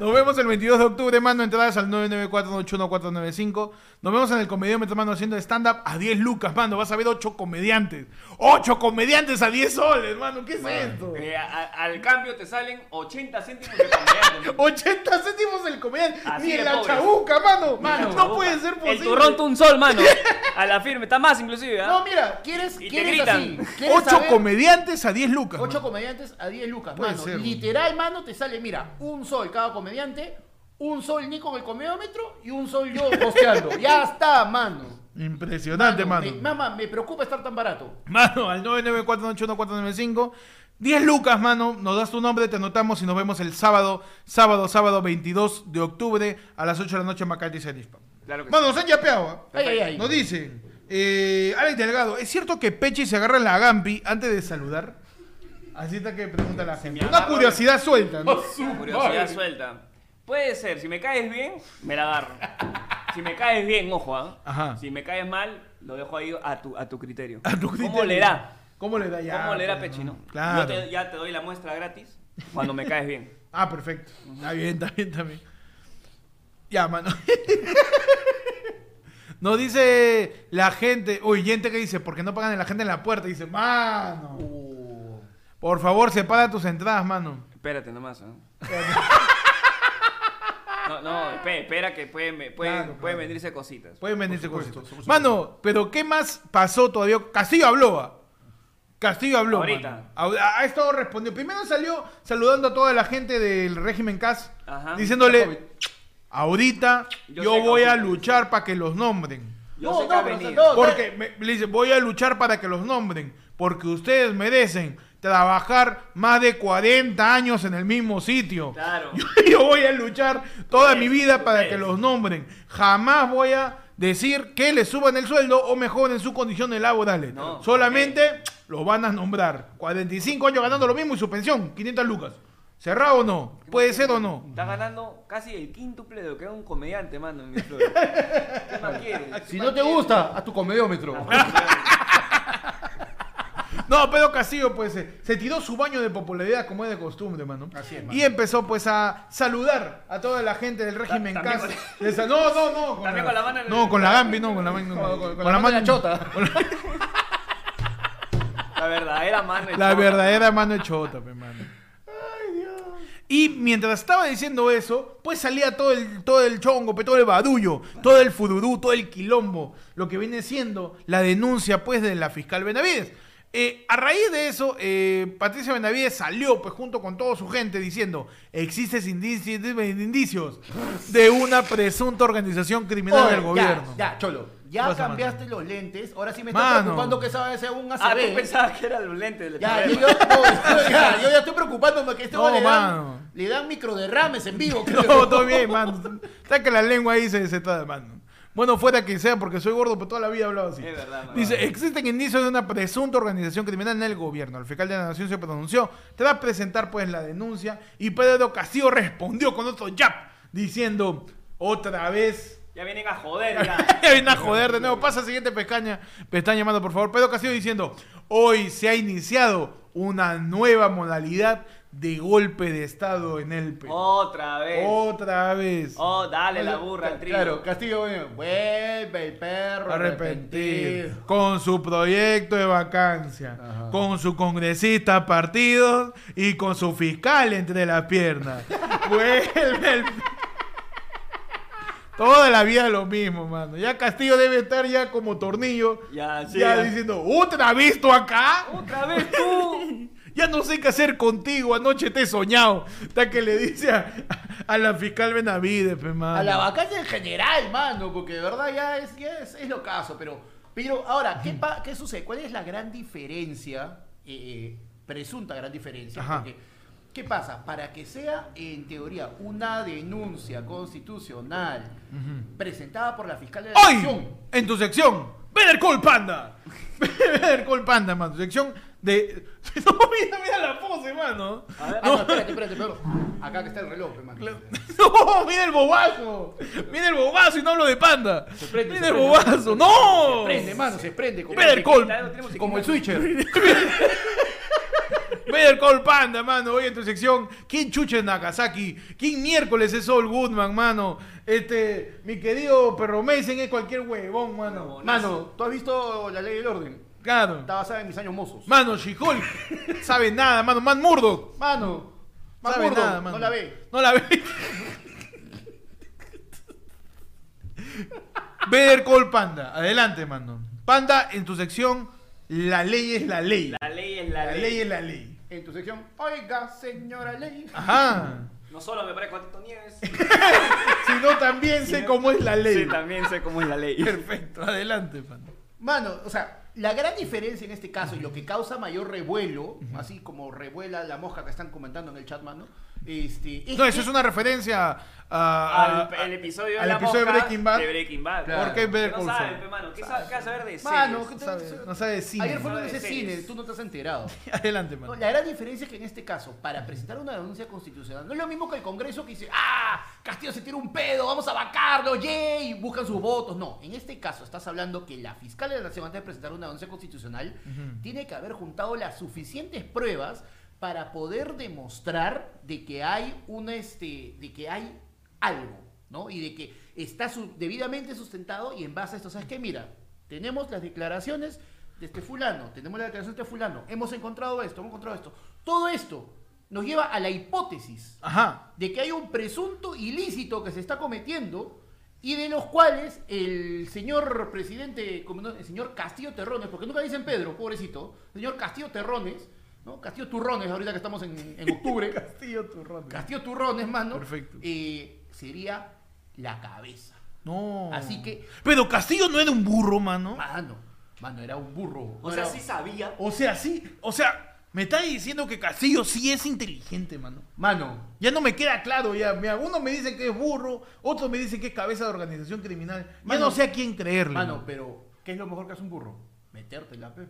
Nos vemos el 22 de octubre, mano. Entradas al 994-81495. Nos vemos en el comediómetro, mano, haciendo stand-up a 10 lucas, mano. Vas a ver 8 comediantes. 8 comediantes a 10 soles, mano. ¿Qué es esto? Eh, a- al cambio te salen 80 céntimos de comediante. 80 céntimos el comediante. Así Ni de en la pobres. chabuca, mano. Mano, no puede ser posible. El turrón un sol, mano. A la firme, está más inclusive, ¿ah? No, mira, ¿quieres, Y te quieres gritan. así? ¿Quieres Ocho saber? comediantes a 10 lucas. Ocho mano. comediantes a 10 lucas, Puede mano. ser. Literal, mano, te sale, mira, un sol cada comediante, un sol ni con el comediómetro y un sol yo posteando. ya está, mano. Impresionante, mano. Me, mamá, me preocupa estar tan barato. Mano, al 994811495. 10 lucas, mano. Nos das tu nombre, te anotamos y nos vemos el sábado, sábado, sábado 22 de octubre a las 8 de la noche en Macati Serispa. Claro que Mano, nos han yapeado. ¿ah? Ay, ay, ay. Nos dicen, eh, Alex Delgado, ¿es cierto que Pechi se agarra en la Gampi antes de saludar? Así está que pregunta la gente. Una agarro- curiosidad suelta, ¿no? Curiosidad suelta. Puede ser, si me caes bien, me la agarro. Si me caes bien, ojo, ¿ah? Ajá. Si me caes mal, lo dejo ahí a tu, a tu criterio. A tu ¿Cómo criterio. le da? ¿Cómo le da ya? ¿Cómo le da pues, Pechi, no? Claro. Yo te- ya te doy la muestra gratis cuando me caes bien. Ah, perfecto. Está bien, está bien, está bien. Ya, mano. Nos dice la gente, uy, gente que dice, ¿por qué no pagan a la gente en la puerta? Dice, mano, Uh, por favor, separa tus entradas, mano. Espérate nomás, ¿ah? No, no, espe- espera que pueden, pueden, Claro, pueden claro. venirse cositas. Pueden venirse supuesto. Mano, pero ¿qué más pasó todavía? Castillo habló. Castillo habló. Ahorita. mano. Ha, ha estado respondiendo. Primero salió saludando a toda la gente del régimen CAS, Ajá. diciéndole, ahorita yo, voy a cositas. luchar para que los nombren. Yo No, sé que no, ha pero venido. no, Porque me, le dice, voy a luchar para que los nombren, porque ustedes merecen trabajar más de 40 años en el mismo sitio. Claro. Yo, yo voy a luchar toda mi vida para que los nombren. Jamás voy a decir que les suban el sueldo o mejoren sus condiciones laborales. No, Solamente los van a nombrar. 45 años ganando lo mismo y su pensión, 500 lucas. ¿Cerrado o no? ¿Puede ser o no? Está ganando casi el quíntuple de lo que es un comediante, mano, en mi flor. ¿Qué más quieres? si ¿Qué no más te quieres? gusta, a tu comediómetro. No, Pedro Castillo, pues, se, se tiró su baño de popularidad como es de costumbre, mano. Así es, mano. Y empezó, pues, a saludar a toda la gente del régimen Ta- también CAS. con- Esa- No, no, no. También con la mano en el- No, con la Gambi, no, con la mano. Con, con- con la mano en la chota. La verdadera mano. de La chota. verdadera mano de chota, pe, mano. Y mientras estaba diciendo eso, pues salía todo el, todo el chongo, todo el badullo, todo el fudurú, todo el quilombo, lo que viene siendo la denuncia pues de la fiscal Benavides. Eh, a raíz de eso, eh, Patricia Benavides salió pues junto con toda su gente diciendo, existen indicios, indicios de una presunta organización criminal Oye, del gobierno. Ya, ya, Cholo. Ya cambiaste los lentes. Ahora sí me está Mano. preocupando que esa vez sea un ACB. Ah, tú pensabas que era los lentes del Ya, yo, yo, no, ya, yo ya estoy preocupándome que este No, hombre le, dan, le dan microderrames en vivo. creo. No, todo bien, mano. Está que la lengua ahí se, se está mano. Bueno, fuera que sea, porque soy gordo, pero toda la vida he hablado así. Es verdad. Dice, existen indicios de una presunta organización criminal en el gobierno. El fiscal de la Nación se pronunció tras presentar pues la denuncia y Pedro Castillo respondió con otro jab, diciendo, otra vez... Ya vienen a joder, ya. Ya viene a joder de nuevo. Pasa siguiente pestaña. Pestaña, mando, por favor. Pedro Castillo diciendo, hoy se ha iniciado una nueva modalidad de golpe de Estado en el Perú. Otra vez. Otra vez. Oh, dale la burra al trigo. Claro, Castillo, vuelve el perro arrepentido. con su proyecto de vacancia, Ajá. con su congresista partidos y con su fiscal entre las piernas. Vuelve el... Toda la vida lo mismo, mano. Ya Castillo debe estar ya como tornillo. Ya, sí, ya ya. diciendo, ¿otra vez tú acá? Otra vez tú. Ya no sé qué hacer contigo, anoche te he soñado. Hasta que le dice a, a la fiscal Benavides, pe, mano. A la vacancia en general, mano, porque de verdad ya es, ya es, es lo caso. Pero, pero ahora, ¿qué, pa- ¿qué sucede? ¿Cuál es la gran diferencia, eh, presunta gran diferencia? Ajá. Porque, ¿qué pasa? Para que sea, en teoría, una denuncia constitucional presentada por la fiscal de la Hoy, Nación. en tu sección, Better Call Panda. Better Call Panda, mano. Tu sección de. No, mira, mira la pose, mano. A ver, Ah, no, espérate, espérate, pero acá que está el reloj, hermano. No, mira el bobazo. Mira el bobazo y no hablo de panda. prende, mira se el prende. bobazo. ¡No! Se prende, mano, se prende. Como, Call. Tenemos como el switcher. Better Call Panda, mano. Hoy en tu sección, ¿quién chucha es Nagasaki? ¿Quién miércoles es Saul Goodman, mano? Este, mi querido perro Mason es cualquier huevón, mano. Mano, ¿tú has visto la ley del orden? Claro. Está basada en mis años mozos. Mano, She-Hulk. Sabe nada, mano. Man Murdoch. Mano, más Sabe nada, mano. no la ve. No la ve. Better Call Panda. Adelante, mano. Panda, en tu sección, la ley es la ley. La ley es la, La ley. ley es la ley. En tu sección, oiga, señora ley. Ajá. No solo me parece Cuatito Nieves, Sino también sé cómo es la ley. sí, también sé cómo es la ley. Perfecto. Adelante, Panda. Mano, o sea, la gran diferencia en este caso y lo que causa mayor revuelo, así como revuela la mosca que están comentando en el chat, mano, este, No, eso es una referencia a, Al el episodio de la episodio de Breaking Bad. de Breaking Bad. Claro. ¿Por qué Better no Call pe, mano. ¿Qué sabe, qué vas a saber de Mano? ¿qué No te- sabe, no sabe de cine. Ayer fue No lunes de cine, tú no te has enterado. Adelante, No, mano. la gran diferencia es que en este caso, para presentar una denuncia constitucional, no es lo mismo que el Congreso que dice, ah, Castillo se tira un pedo, vamos a vacarlo, yay, y buscan sus votos. No, en este caso estás hablando que la fiscal de la Nación, antes de presentar una denuncia constitucional, tiene que haber juntado las suficientes pruebas para poder demostrar de que hay una, este, de que hay algo, ¿no? Y de que está su- debidamente sustentado y en base a esto, ¿sabes qué? Mira, tenemos las declaraciones de este fulano, tenemos la declaración de este fulano, hemos encontrado esto, hemos encontrado esto. Todo esto nos lleva a la hipótesis Ajá. de que hay un presunto ilícito que se está cometiendo y de los cuales el señor presidente, el señor Castillo Terrones, porque nunca dicen Pedro, pobrecito, el señor Castillo Terrones, ¿no? Castillo Turrones, ahorita que estamos en, en octubre, Castillo Turrón. Castillo Turrones, mano, Perfecto. eh, sería la cabeza. No. Así que- Pero Castillo no era un burro, mano. Mano, mano, era un burro. O No sea, era- sí sabía. O sea, sí. O sea, me está diciendo que Castillo sí es inteligente, mano. Mano, Ya no me queda claro, ya. Mira, uno me dice que es burro, otro me dice que es cabeza de organización criminal. Ya Mano, no sé a quién creerle. mano, mano. pero ¿qué es lo mejor que hace un burro? Metértela, pe.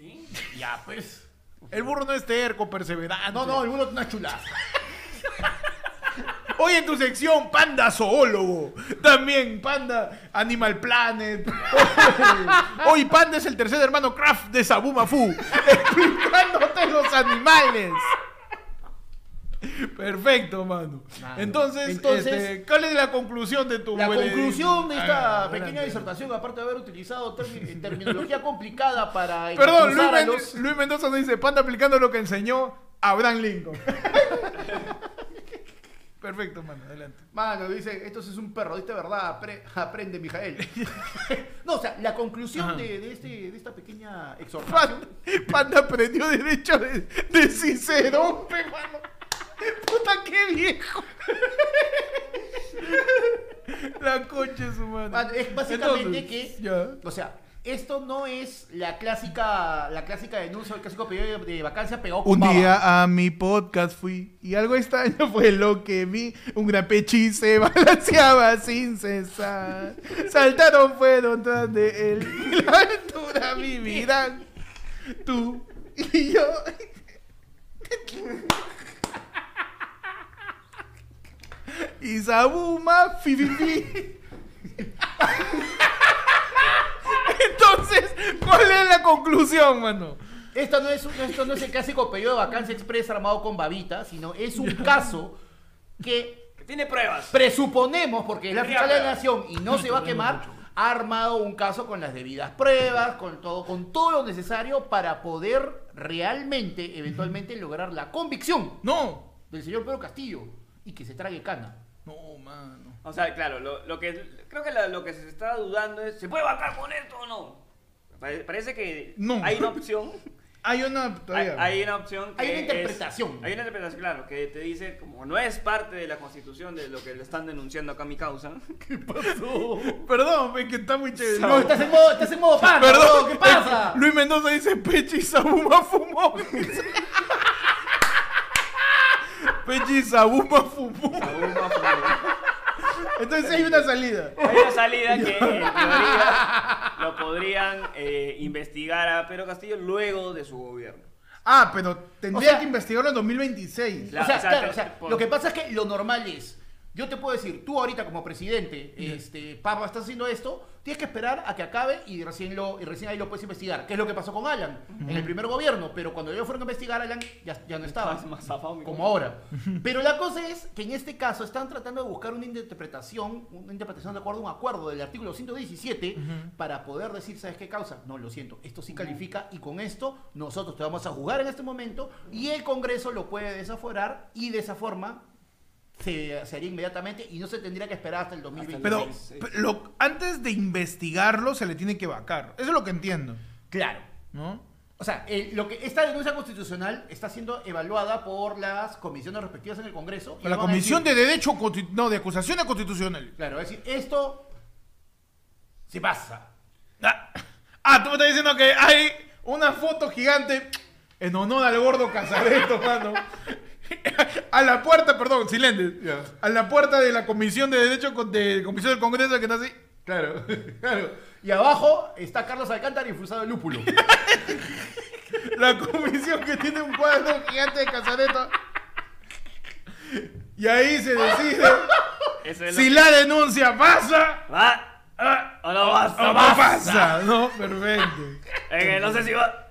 ¿Sí? Ya, pues. El burro no es terco, perseverante. No, no, el burro es una chulaza. Hoy en tu sección, Panda Zoólogo. También Panda Animal Planet. Hoy Panda es el tercer hermano Kraft de Sabuma Fu. Explicándote los animales. Perfecto, mano. Mano. Entonces, Entonces- este, ¿cuál es la conclusión de tu La conclusión de esta Ah, pequeña adelante. disertación, aparte de haber utilizado termi- terminología complicada para Perdón, Luis, excusar a Men- los- Luis Mendoza nos dice, Panda aplicando lo que enseñó Abraham Lincoln. Perfecto, mano, adelante. Mano, dice, esto sí es un perro, ¿viste verdad? Apre- aprende, Mijael. no, o sea, la conclusión de, de este, de esta pequeña exhortación... Panda, Panda aprendió derecho de, de Cicerón, pe, mano. Puta, qué viejo. La concha es. Mano, es básicamente Entonces, que... Ya. O sea, esto no es la clásica, la clásica denuncia, el clásico pedido de, de vacancia con Un baba. día a mi podcast fui y algo extraño fue lo que vi. Un gran pechi se balanceaba sin cesar. Saltaron, fueron tras de él. Y la aventura vivirán tú y yo. Y Sabuma, fi, fi, fi. Entonces, ¿cuál es la conclusión, mano? Esto no, es, un- esto no es el clásico pedido de vacancia express armado con babita, sino es un caso que Que tiene pruebas. presuponemos, porque es la Tendría fiscal de la pruebas. nación y no se va a quemar, ha armado un caso con las debidas pruebas, con todo, con todo lo necesario para poder realmente, eventualmente, lograr la convicción No. del señor Pedro Castillo y que se trague cana. No, mano. O sea, claro, lo, lo que creo que la- lo que se está dudando es, ¿se puede vacar con esto o no? Pare- Parece que No. hay una opción. Hay una hay, todavía. hay una opción que Hay una es- interpretación. hay una interpretación, claro, que te dice, como no es parte de la constitución de lo que le están denunciando acá a mi causa, Perdón, es que está muy chévere. No, estás en modo, estás en modo Perdón, ¿qué pasa? Luis Mendoza dice Pechi y Sabuma fumó. Pechi y Sabuma fumó. Entonces hay una salida. hay una salida que en teoría lo podrían eh, investigar a Pedro Castillo luego de su gobierno. Ah, pero tendría O sea- que investigarlo en 2026. La- o sea, o sea, claro, te- o sea, por- lo que pasa es que lo normal es, yo te puedo decir, tú ahorita como presidente, este, Papa, estás haciendo esto, tienes que esperar a que acabe y recién, lo, y recién ahí lo puedes investigar. ¿Qué es lo que pasó con Alan en el primer gobierno? Pero cuando ellos fueron a investigar, Alan ya, ya no estaba. Más- más zafado, como ahora. Pero la cosa es que en este caso están tratando de buscar una interpretación, una interpretación de acuerdo a un acuerdo del artículo 117 para poder decir, ¿sabes qué causa? No, lo siento, esto sí califica y con esto nosotros te vamos a jugar en este momento y el Congreso lo puede desaforar y de esa forma se, se haría inmediatamente y no se tendría que esperar hasta el 2026. Pero lo- antes de investigarlo se le tiene que vacar. Eso es lo que entiendo, claro. ¿no? O sea, el- lo que, esta denuncia constitucional está siendo evaluada por las comisiones respectivas en el Congreso. y la Comisión decir- de Derecho, no, de Acusaciones Constitucionales. Claro, es decir, esto se pasa. Ah, ah, tú me estás diciendo que hay una foto gigante en honor al gordo Casareto, mano. A la puerta, perdón, silencio. Ya. A la puerta de la Comisión de Derecho de Comisión del Congreso que está así. Claro, claro. Y abajo está Carlos Alcántara infusado de lúpulo. La comisión que tiene un cuadro gigante de Casareto. Y ahí se decide es si la denuncia pasa ah, ¿O no va? o no pasa. No, perfecto. Es que no sé si va.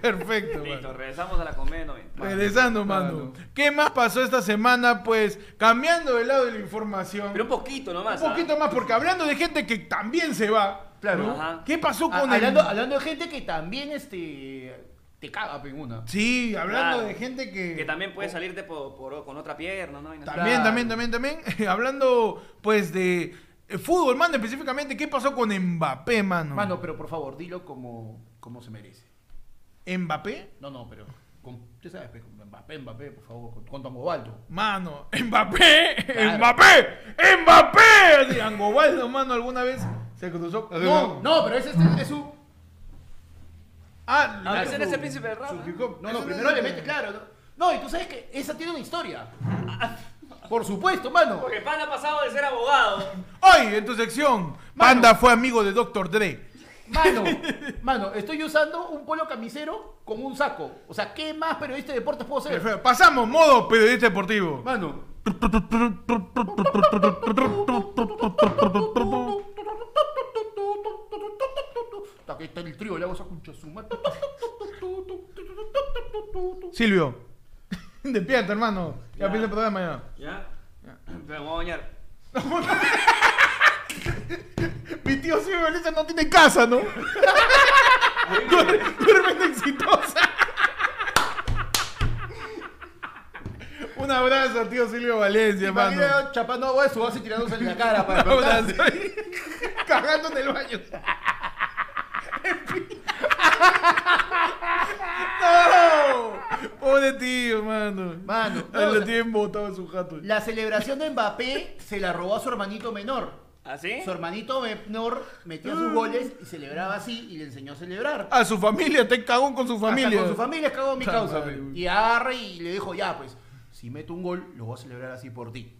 Perfecto, Listo, mano. regresamos a la comedia 90. Regresando, mano. ¿Qué más pasó esta semana? Pues cambiando de lado de la información. Pero un poquito nomás. un ¿ah? poquito más, porque hablando de gente que también se va. Claro. ¿Qué pasó Ah, con hablando, el... hablando de gente que también este, te caga, en una. Sí, hablando Claro. de gente que... Que también puede salirte por, por- con otra pierna, ¿no? También, Claro. también, también, también. hablando, pues, de eh, fútbol, mano, específicamente, ¿qué pasó con Mbappé, mano? Mano, pero por favor, dilo como, como se merece. ¿Mbappé? No, no, pero. Con, usted sabe, pues, con Mbappé, Mbappé, por favor, con, con Angobaldo. Mano, Mbappé, Claro. Mbappé, Mbappé. Así, Angobaldo, mano, alguna vez se cruzó. No, no, pero ese es, es su. Ah, Ah, le- ese es el príncipe rap. su ¿eh? hop. No, Eso no, primero le mete, claro. No, No, y tú sabes que esa tiene una historia. Por supuesto, mano. Porque Pan ha pasado de ser abogado. Hoy, en tu sección, Panda fue amigo de Dr. Dre. Mano, mano, estoy usando un polo camisero con un saco. O sea, ¿qué más periodista de deportes puedo ser? Perfecto. Pasamos, modo periodista deportivo. Mano. Aquí está el trío, le hago esa concha. Silvio, despierta, hermano. Ya Ya. piensa el programa ya. ¿Ya? Pero me voy a bañar. Mi tío Silvio Valencia no tiene casa, ¿no? Duerme exitosa. Un abrazo, tío Silvio Valencia, hermano. Imagina chapando agua de su vaso y tirándose en la cara para Un abrazo. Cagando en el baño. ¡No! Pobre tío, hermano. Mano, no, o lo sea- tienen botado en su jato. La celebración de Mbappé se la robó a su hermanito menor. ¿Así? Su hermanito menor metía sus goles y celebraba así y le enseñó a celebrar. A su familia, te cagón con su familia. Hasta con su familia cagó mi causa. madre. Y agarra y le dijo, ya, pues, si meto un gol, lo voy a celebrar así por ti.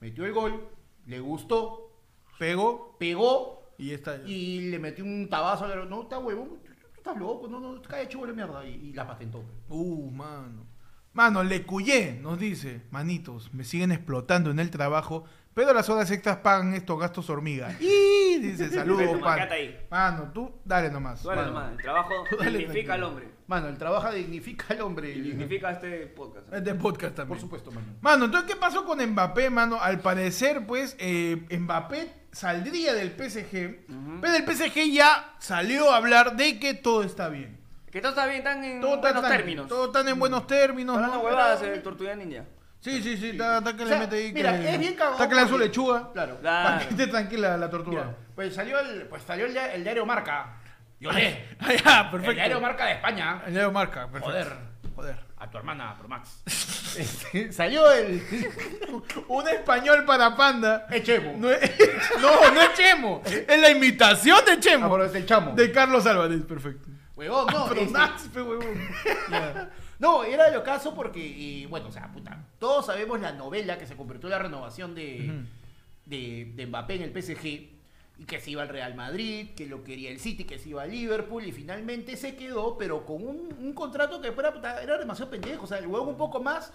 Metió el gol, le gustó, Pegó pegó y está. y le metió un tabazo. Le dijo, no, está huevón, estás loco, no, no, cae hecho de mierda. Y, y la patentó. Uh, mano. Mano, le cuyé, nos dice. Manitos, me siguen explotando en el trabajo, pero las horas extras pagan estos gastos hormiga. Y dice, saludos, ahí. Mano, tú dale nomás. Tú dale Mano. nomás. El trabajo dignifica al hombre. Mano, el trabajo dignifica al hombre. Y dignifica este podcast. Este podcast también. Por supuesto, mano. Mano, entonces, ¿qué pasó con Mbappé, mano? Al parecer, pues, eh, Mbappé saldría del PSG, pero el PSG ya salió a hablar de que todo está bien. Que todo está bien, están en Todo buenos términos. Todo están en buenos términos. Hablando ¿no? huevadas el Tortuga Ninja. Sí, sí, sí, está, está que O le sea, mete ahí. mira, que, es bien cagado Está que le da su lechuga. Claro. Para Claro. que esté tranquila la tortuga. Mira, pues salió el, pues salió el, dia- el diario Marca. Yo leo. Ah, ya, El perfecto. diario Marca de España. El diario marca, perfecto. Joder. Joder. A tu hermana, Promax. Este, salió el. Un español para panda. Echemo. No es, no, no es Chemo. Es la imitación de Chemo. Ah, pero es el chamo. De Carlos Álvarez, perfecto. Huevón, no. Pero este, huevón. Ya. No, era el caso porque, y, bueno, o sea, puta. Todos sabemos la novela que se convirtió en la renovación de, Ujú. de, de Mbappé en el PSG. Y que se iba al Real Madrid, que lo quería el City, que se iba al Liverpool. Y finalmente se quedó, pero con un, un contrato que fuera, puta, era demasiado pendejo. O sea, el huevón un poco más.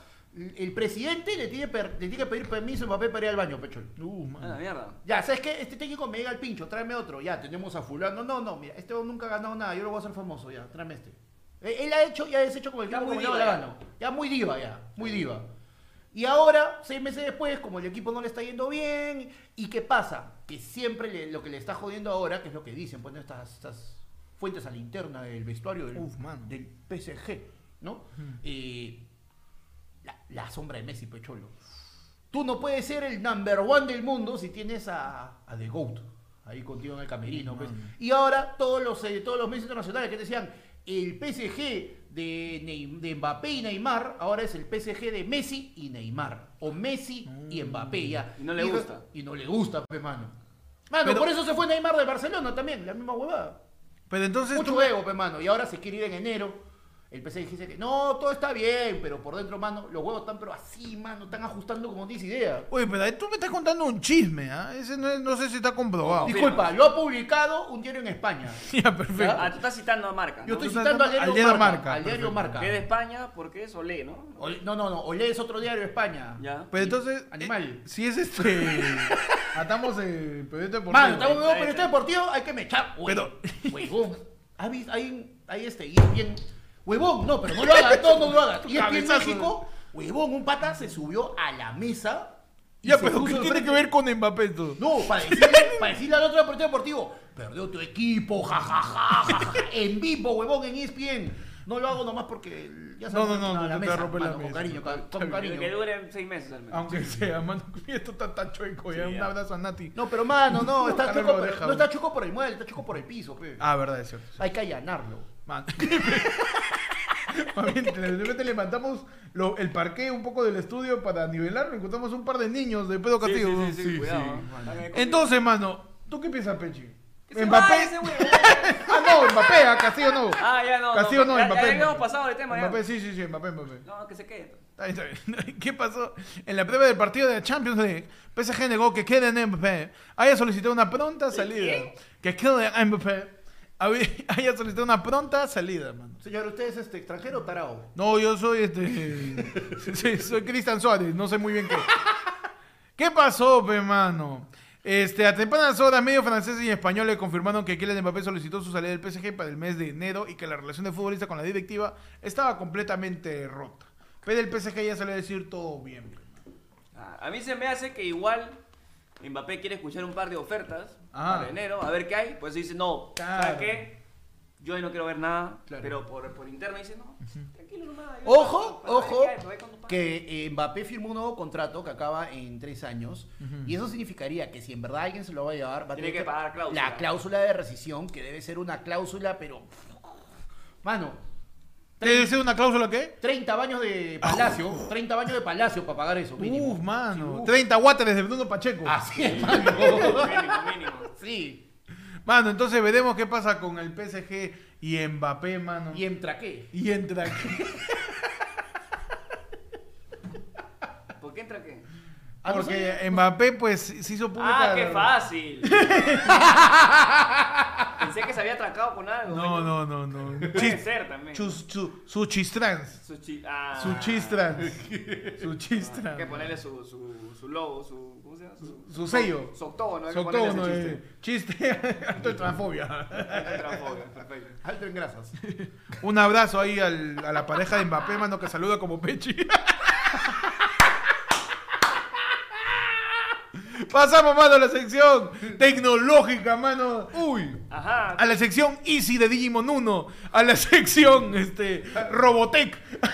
El presidente le tiene, per- le tiene que pedir permiso a Mbappé para ir al baño, pechol. Uh, la man. mierda. Ya, ¿sabes qué? Este técnico me llega al pincho, tráeme otro. Ya, tenemos a fulano. No, no, mira, este nunca ha ganado nada, yo lo voy a hacer famoso, ya, tráeme este. Eh, Él ha hecho y ha deshecho con el Ya equipo como la gana. Ya muy diva, ya, muy diva. Y ahora, seis meses después, como el equipo no le está yendo bien, ¿y qué pasa? Que siempre le- lo que le está jodiendo ahora, que es lo que dicen, pues, ¿no? estas, estas fuentes a la interna del vestuario del, Uf, del PSG, ¿no? Eh, la, la sombra de Messi, Pecholo. Tú no puedes ser el number one del mundo si tienes a, a The GOAT ahí contigo en el camerino. pues. Y ahora todos los, eh, todos los medios internacionales que te decían el PSG de, Ney- de Mbappé y Neymar, ahora es el PSG de Messi y Neymar. O Messi y Mbappé ya. Y no le gusta. Y no le gusta, pe, mano. Mano, Pero- por eso se fue Neymar de Barcelona también, la misma huevada. Pero entonces Mucho tú- ego, pe, mano. Y ahora se quiere ir en enero. El PSG dice que no, todo está bien, pero por dentro, mano, los huevos están pero así, mano, están ajustando como dice idea. Oye, pero ahí tú me estás contando un chisme, ¿ah? Ese no, es- no sé si está comprobado. Disculpa, lo ha publicado un diario en España. Ya, perfecto. Ah, tú estás citando a Marca. Yo ¿no? estoy Tú estás citando al dando- diario, al diario Marca. Marca, al diario perfecto. Marca. Que es de España porque es Olé, ¿no? Ole- no, no, no, Olé es otro diario de España. Ya. Pero entonces, Animal. eh, si es este. atamos el periodista deportivo. Mano, estamos está, pero este deportivo, hay que mechar. Pero- Huevón. ¿Has visto? Hay, hay este, es bien. Huevón, no, pero no lo hagas, no, no lo hagas. Y es bien Cabezazo. México, huevón, un pata se subió a la mesa. y Ya, se pero puso ¿qué de tiene frente. que ver con Mbappé esto? No, para decirle, para decirle al otro deportivo deportivo, perdió tu equipo, jajaja, en vivo, huevón, en ESPN. No lo hago nomás porque ya No, no, no, la no, te rompe la mano, con mesa. cariño, con, con Está cariño. Que dure seis meses al menos. Aunque sea, mano, esto está tan chueco. Ya, un abrazo a Nati. No, pero mano, no, está Ojalá choco, lo pero- deja, no está choco por el mueble, está choco por el piso, pe. Ah, verdad, es cierto. Hay que allanarlo. Man. De repente levantamos lo- el parque un poco del estudio para nivelarlo. Encontramos un par de niños de pedo Sí, castigo. sí, sí, sí, cuidado. Entonces, mano, ¿tú qué piensas, Pechi? Mbappé. ese ah, no, Mbappé, a Castillo no. Ah, ya no. Castillo no, ya, Mbappé. Ya habíamos Mbappé. pasado el tema ya. Mbappé, sí, sí, sí, Mbappé, Mbappé. No, que se quede. Está bien, está bien. ¿Qué pasó? En la prueba del partido de Champions League, PSG negó que quede en Mbappé. Haya solicitado una pronta salida. Que quede en Mbappé. Había- Haya solicitado una pronta salida, mano. Señor, ¿usted es este extranjero o tarao? No, yo soy este. sí, soy Cristian Suárez, no sé muy bien qué. ¿Qué pasó, pe, mano? Este, a tempranas horas, medios franceses y españoles confirmaron que Kylian Mbappé solicitó su salida del PSG para el mes de enero y que la relación del futbolista con la directiva estaba completamente rota. Pero el PSG ya salió a decir todo bien. pe. Ah, A mí se me hace que igual Mbappé quiere escuchar un par de ofertas Ah. para enero, a ver qué hay. Pues dice, no, Claro. ¿sabes qué? Yo ahí no quiero ver nada, Claro. pero por, por interno dice, no, tranquilo nomás. yo Ojo, para- para ojo, para ver cuándo paga". que eh, Mbappé firmó un nuevo contrato que acaba en tres años. Y eso significaría que si en verdad alguien se lo va a llevar, va a Tiene tener que pagar cláusula. la cláusula de rescisión, que debe ser una cláusula, pero. Mano, ¿Debe ser una cláusula qué? 30 baños de palacio, 30 baños de palacio para pagar eso, mínimo. Uf, mano. Sí, uf. 30 watters de Bruno Pacheco. Así es, mano. Mínimo, mínimo. sí. Mano, entonces veremos qué pasa con el PSG y Mbappé, mano. ¿Y entra qué? Y entra aquí. ¿Por qué entra qué? Ah, no Porque sé. Mbappé, pues, se hizo pública. Ah, qué fácil. Pensé que se había atracado con algo. No, no, no, no. Puede Chis- ser también. Chus- chu- Su chistrans. Su, chi- ah. Su chistrans. Su Hay chistrans. que ponerle su, su, su logo, su. ¿Cómo se llama? Su, Su sello. Su octógono. hay Su octógono, chiste. eh, Chiste. Alto de transfobia. Transfobia, perfecto. Alto en grasas. Un abrazo ahí al- a la pareja de Mbappé, mano, que saluda como Pechi. Pasamos, mano, a la sección tecnológica, mano. Uy. Ajá. A la sección Easy de Digimon 1. A la sección este, Robotech.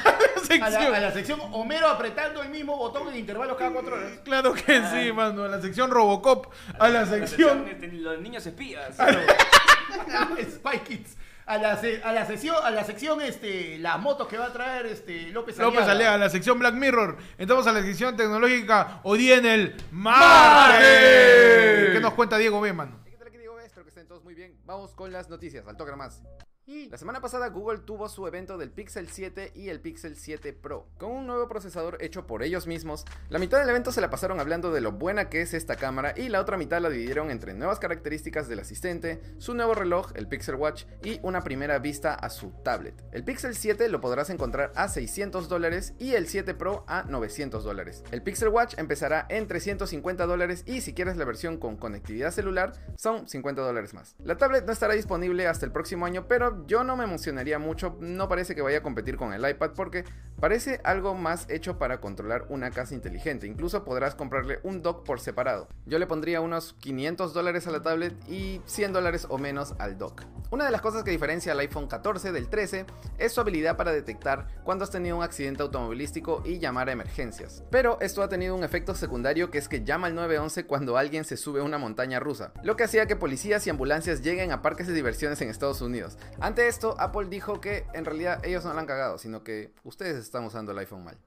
A la A la, sección. a la sección Homero apretando el mismo botón en intervalos cada cuatro horas. Claro que sí, mano. A la sección Robocop. A la La sección. este, los niños espías. Spy Kids. A la, se- a la sesión, a la sección, este, las motos que va a traer este López López Aliaga. Alea, a la sección Black Mirror. Entramos a la sección tecnológica. Hoy día en el Marte. ¿Qué nos cuenta Diego B, mano? ¿Qué tal? ¿Qué digo? Espero que estén todos muy bien. Vamos con las noticias, al toque más. La semana pasada Google tuvo su evento del Pixel 7 y el Pixel 7 Pro. Con un nuevo procesador hecho por ellos mismos, la mitad del evento se la pasaron hablando de lo buena que es esta cámara y la otra mitad la dividieron entre nuevas características del asistente, su nuevo reloj, el Pixel Watch, y una primera vista a su tablet. El Pixel 7 lo podrás encontrar a 600 dólares y el 7 Pro a 900 dólares. El Pixel Watch empezará en 350 dólares y si quieres la versión con conectividad celular son 50 dólares más. La tablet no estará disponible hasta el próximo año, pero yo no me emocionaría mucho, no parece que vaya a competir con el iPad porque Parece algo más hecho para controlar una casa inteligente, incluso podrás comprarle un dock por separado. Yo le pondría unos 500 dólares a la tablet y 100 dólares o menos al dock. Una de las cosas que diferencia al iPhone 14 del 13 es su habilidad para detectar cuando has tenido un accidente automovilístico y llamar a emergencias. Pero esto ha tenido un efecto secundario que es que llama al 911 cuando alguien se sube a una montaña rusa, lo que hacía que policías y ambulancias lleguen a parques de diversiones en Estados Unidos. Ante esto, Apple dijo que en realidad ellos no lo han cagado, sino que ustedes están usando el iPhone mal.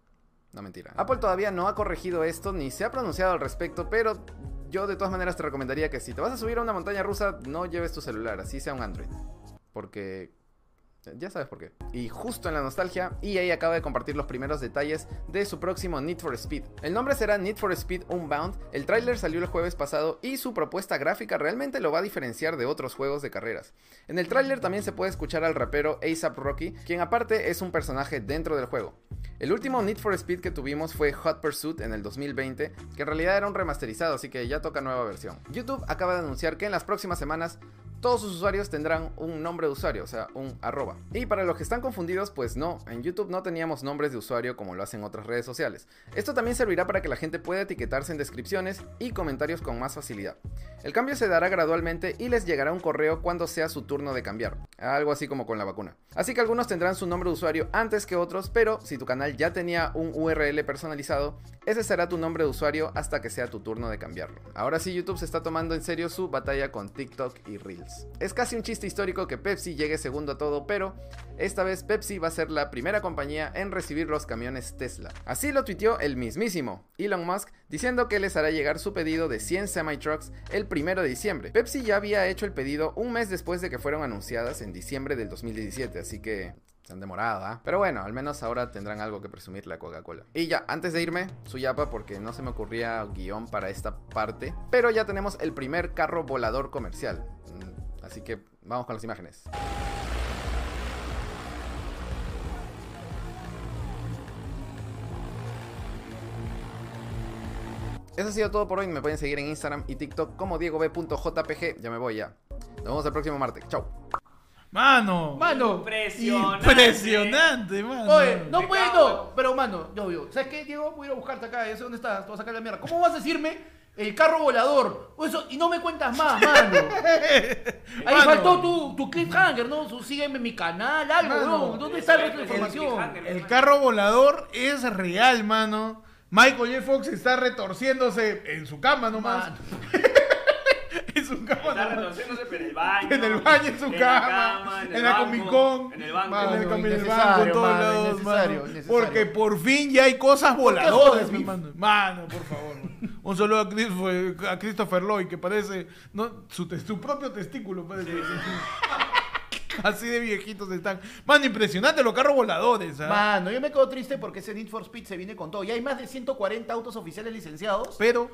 No mentira. Apple todavía no ha corregido esto ni se ha pronunciado al respecto, pero yo de todas maneras te recomendaría que si te vas a subir a una montaña rusa, no lleves tu celular, así sea un Android. Porque ya sabes por qué. Y justo en la nostalgia, EA acaba de compartir los primeros detalles de su próximo Need for Speed. El nombre será Need for Speed Unbound, el tráiler salió el jueves pasado y su propuesta gráfica realmente lo va a diferenciar de otros juegos de carreras. En el tráiler también se puede escuchar al rapero ASAP Rocky, quien aparte es un personaje dentro del juego. El último Need for Speed que tuvimos fue Hot Pursuit en el 2020, que en realidad era un remasterizado, así que ya toca nueva versión. YouTube acaba de anunciar que en las próximas semanas todos sus usuarios tendrán un nombre de usuario, o sea, un arroba. Y para los que están confundidos, pues no, en YouTube no teníamos nombres de usuario como lo hacen otras redes sociales. Esto también servirá para que la gente pueda etiquetarse en descripciones y comentarios con más facilidad. El cambio se dará gradualmente y les llegará un correo cuando sea su turno de cambiar, algo así como con la vacuna. Así que algunos tendrán su nombre de usuario antes que otros, pero si tu canal ya tenía un URL personalizado, ese será tu nombre de usuario hasta que sea tu turno de cambiarlo. Ahora sí YouTube se está tomando en serio su batalla con TikTok y Reels. Es casi un chiste histórico que Pepsi llegue segundo a todo, pero esta vez Pepsi va a ser la primera compañía en recibir los camiones Tesla. Así lo tuiteó el mismísimo Elon Musk diciendo que les hará llegar su pedido de 100 semi-trucks el primero de diciembre. Pepsi ya había hecho el pedido un mes después de que fueron anunciadas en diciembre del 2017, así que se han demorado, ¿ah? Pero bueno, al menos ahora tendrán algo que presumir la Coca-Cola. Y ya, antes de irme, su yapa, porque no se me ocurría guion para esta parte. Pero ya tenemos el primer carro volador comercial. Así que vamos con las imágenes. Eso ha sido todo por hoy. Me pueden seguir en Instagram y TikTok como diegob.jpg. Ya me voy ya. Nos vemos el próximo martes. Chau. Mano. Mano. Impresionante. Impresionante, mano. Oye, no cago no. Pero, mano, yo, yo. ¿Sabes qué, Diego? Voy a ir a buscarte acá. Ya sé dónde estás. Te voy a sacar la mierda. ¿Cómo vas a decirme el carro volador? Eso, y no me cuentas más, mano. Ahí Mano. faltó tu, tu cliffhanger, ¿no? Sígueme en mi canal, algo, Mano. ¿no? ¿Dónde está el resto de información? El carro volador es real, mano. Michael J. Fox está retorciéndose en su cama nomás. Mano. en su cama Está nomás. retorciéndose pero en el baño. En el baño, en su en la cama, en, la Comic Con, En el banco. mano, en el, banco, en todos mano, lados, mano. Porque por fin ya hay cosas voladoras, mi mano. Mano, por favor. Un saludo a Christopher, a Christopher Lloyd, que parece no, su, propio testículo. Parece. Así de viejitos están. Mano, impresionante los carros voladores. ¿ah? Mano, yo me quedo triste porque ese Need for Speed se viene con todo. Ya hay más de 140 autos oficiales licenciados. Pero,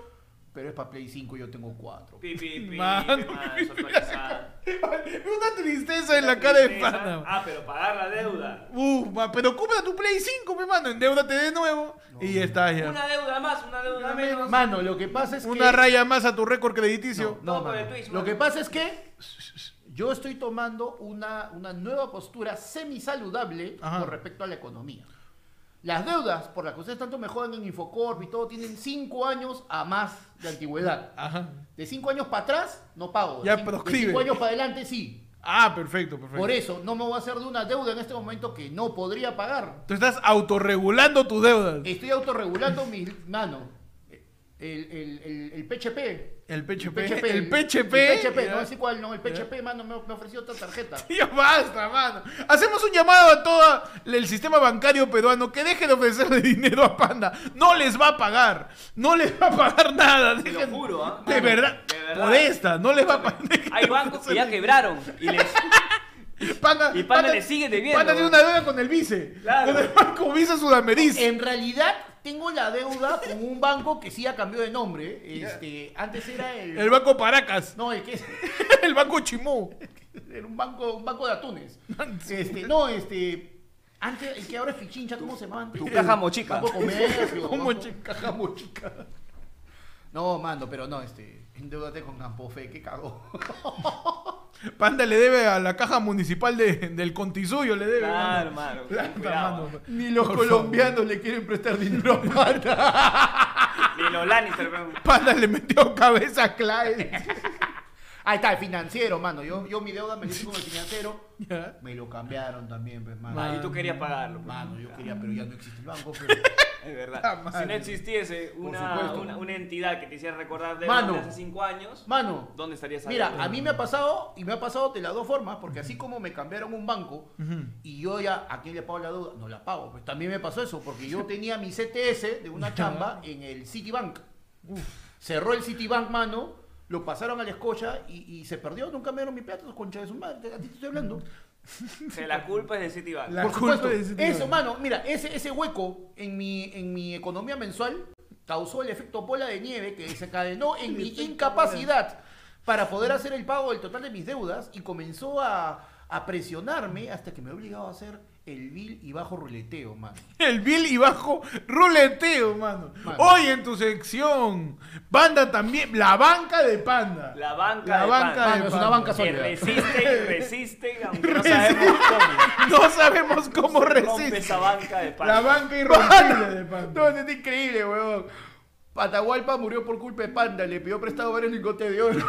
Pero es para Play 5 y yo tengo 4. Pi, pi, pi, eso actualizado. una tristeza en la cara de pana. Ah, pero pagar la deuda. Uf, pero compra tu Play 5, mi mano. Endeudate de nuevo. Y ya está, ya. Una deuda más, una deuda menos. Mano, lo que pasa es que... Una raya más a tu récord crediticio. No, Todo por el mano. Twitch, Lo que pasa es que yo estoy tomando una, una nueva postura semi-saludable Ajá. con respecto a la economía. Las deudas por las que ustedes tanto me jodan en Infocorp y todo tienen 5 años a más de antigüedad. Ajá. De 5 años para atrás no pago. De Ya cinco- proscribe. De 5 años para adelante sí. Ah, perfecto, perfecto. Por eso no me voy a hacer de una deuda en este momento que no podría pagar. Tú estás autorregulando tus deudas. Estoy autorregulando mi mano. El, el, el, el PHP. El PHP. El El PHP. El PHP, Ya. no sé cuál, no. El PHP, mano, me, me ofreció otra tarjeta. Ya basta, mano. Hacemos un llamado a todo el sistema bancario peruano que deje de ofrecerle dinero a Panda. No les va a pagar. No les va a pagar nada. Te lo juro, ¿ah? De verdad. De verdad. Por esta. No les va a pagar. Hay bancos que ya quebraron y les Panda, Y Panda le sigue debiendo. Panda tiene una deuda con el vice. Claro. Con el banco Vice Sudameriz. En realidad, tengo la deuda con un banco que sí ya cambió de nombre. Este, antes era el. El banco Paracas. No, el que es. El banco Chimú. Era un banco, un banco de atunes. Este, no, este. Antes, el que ahora es Pichincha, ¿cómo se llama antes? Tu caja mochica. Banco Comercio. Como banco- caja mochica. No, mando, pero no, este. Endeudate con Campofe, que cagó. Panda le debe a la caja municipal de, del Contisuyo, le debe. Claro, mano. mano. Ni los Por colombianos le quieren prestar dinero a Panda. Ni los Lannister. Panda le metió cabeza a Clyde. Ahí está, el financiero, mano. Yo, yo mi deuda me la hice con el financiero. Me lo cambiaron también, pues, mano. Ah, y tú querías pagarlo. pues. Mano, yo quería, pero ya no existe el banco. pues. Es verdad. Si no existiese una, una, una entidad que te hiciera recordar de Mano. hace cinco años, Mano, ¿dónde estarías ahí? Mira, a mí me ha pasado, y me ha pasado de las dos formas, porque así como me cambiaron un banco, Ujú. y yo ya, ¿a quién le pago la deuda? No la pago. Pues también me pasó eso, porque yo tenía mi CTS de una chamba en el Citibank. Cerró el Citibank, mano, lo pasaron a la escocha y, y se perdió. Nunca me dieron mi plata, concha de su madre. A ti te estoy hablando. La culpa es de Citibank. La Por culpa supuesto. de Citibank. Eso, mano, mira, ese, ese hueco en mi, en mi economía mensual causó el efecto bola de nieve que desencadenó en mi incapacidad para poder hacer el pago del total de mis deudas y comenzó a, a presionarme hasta que me he obligado a hacer el vil y bajo ruleteo, mano. El Bill y bajo ruleteo, mano. Mano. Hoy en tu sección, Panda también, la banca de Panda. La banca La de banca Panda. Mano, es una banca Que sólida. resiste y resiste, aunque no sabemos cómo. No sabemos cómo Se rompe resiste. esa banca de Panda. La banca irrompible de Panda. No, es increíble, weón. Patahualpa murió por culpa de Panda, le pidió prestado varios lingotes de oro.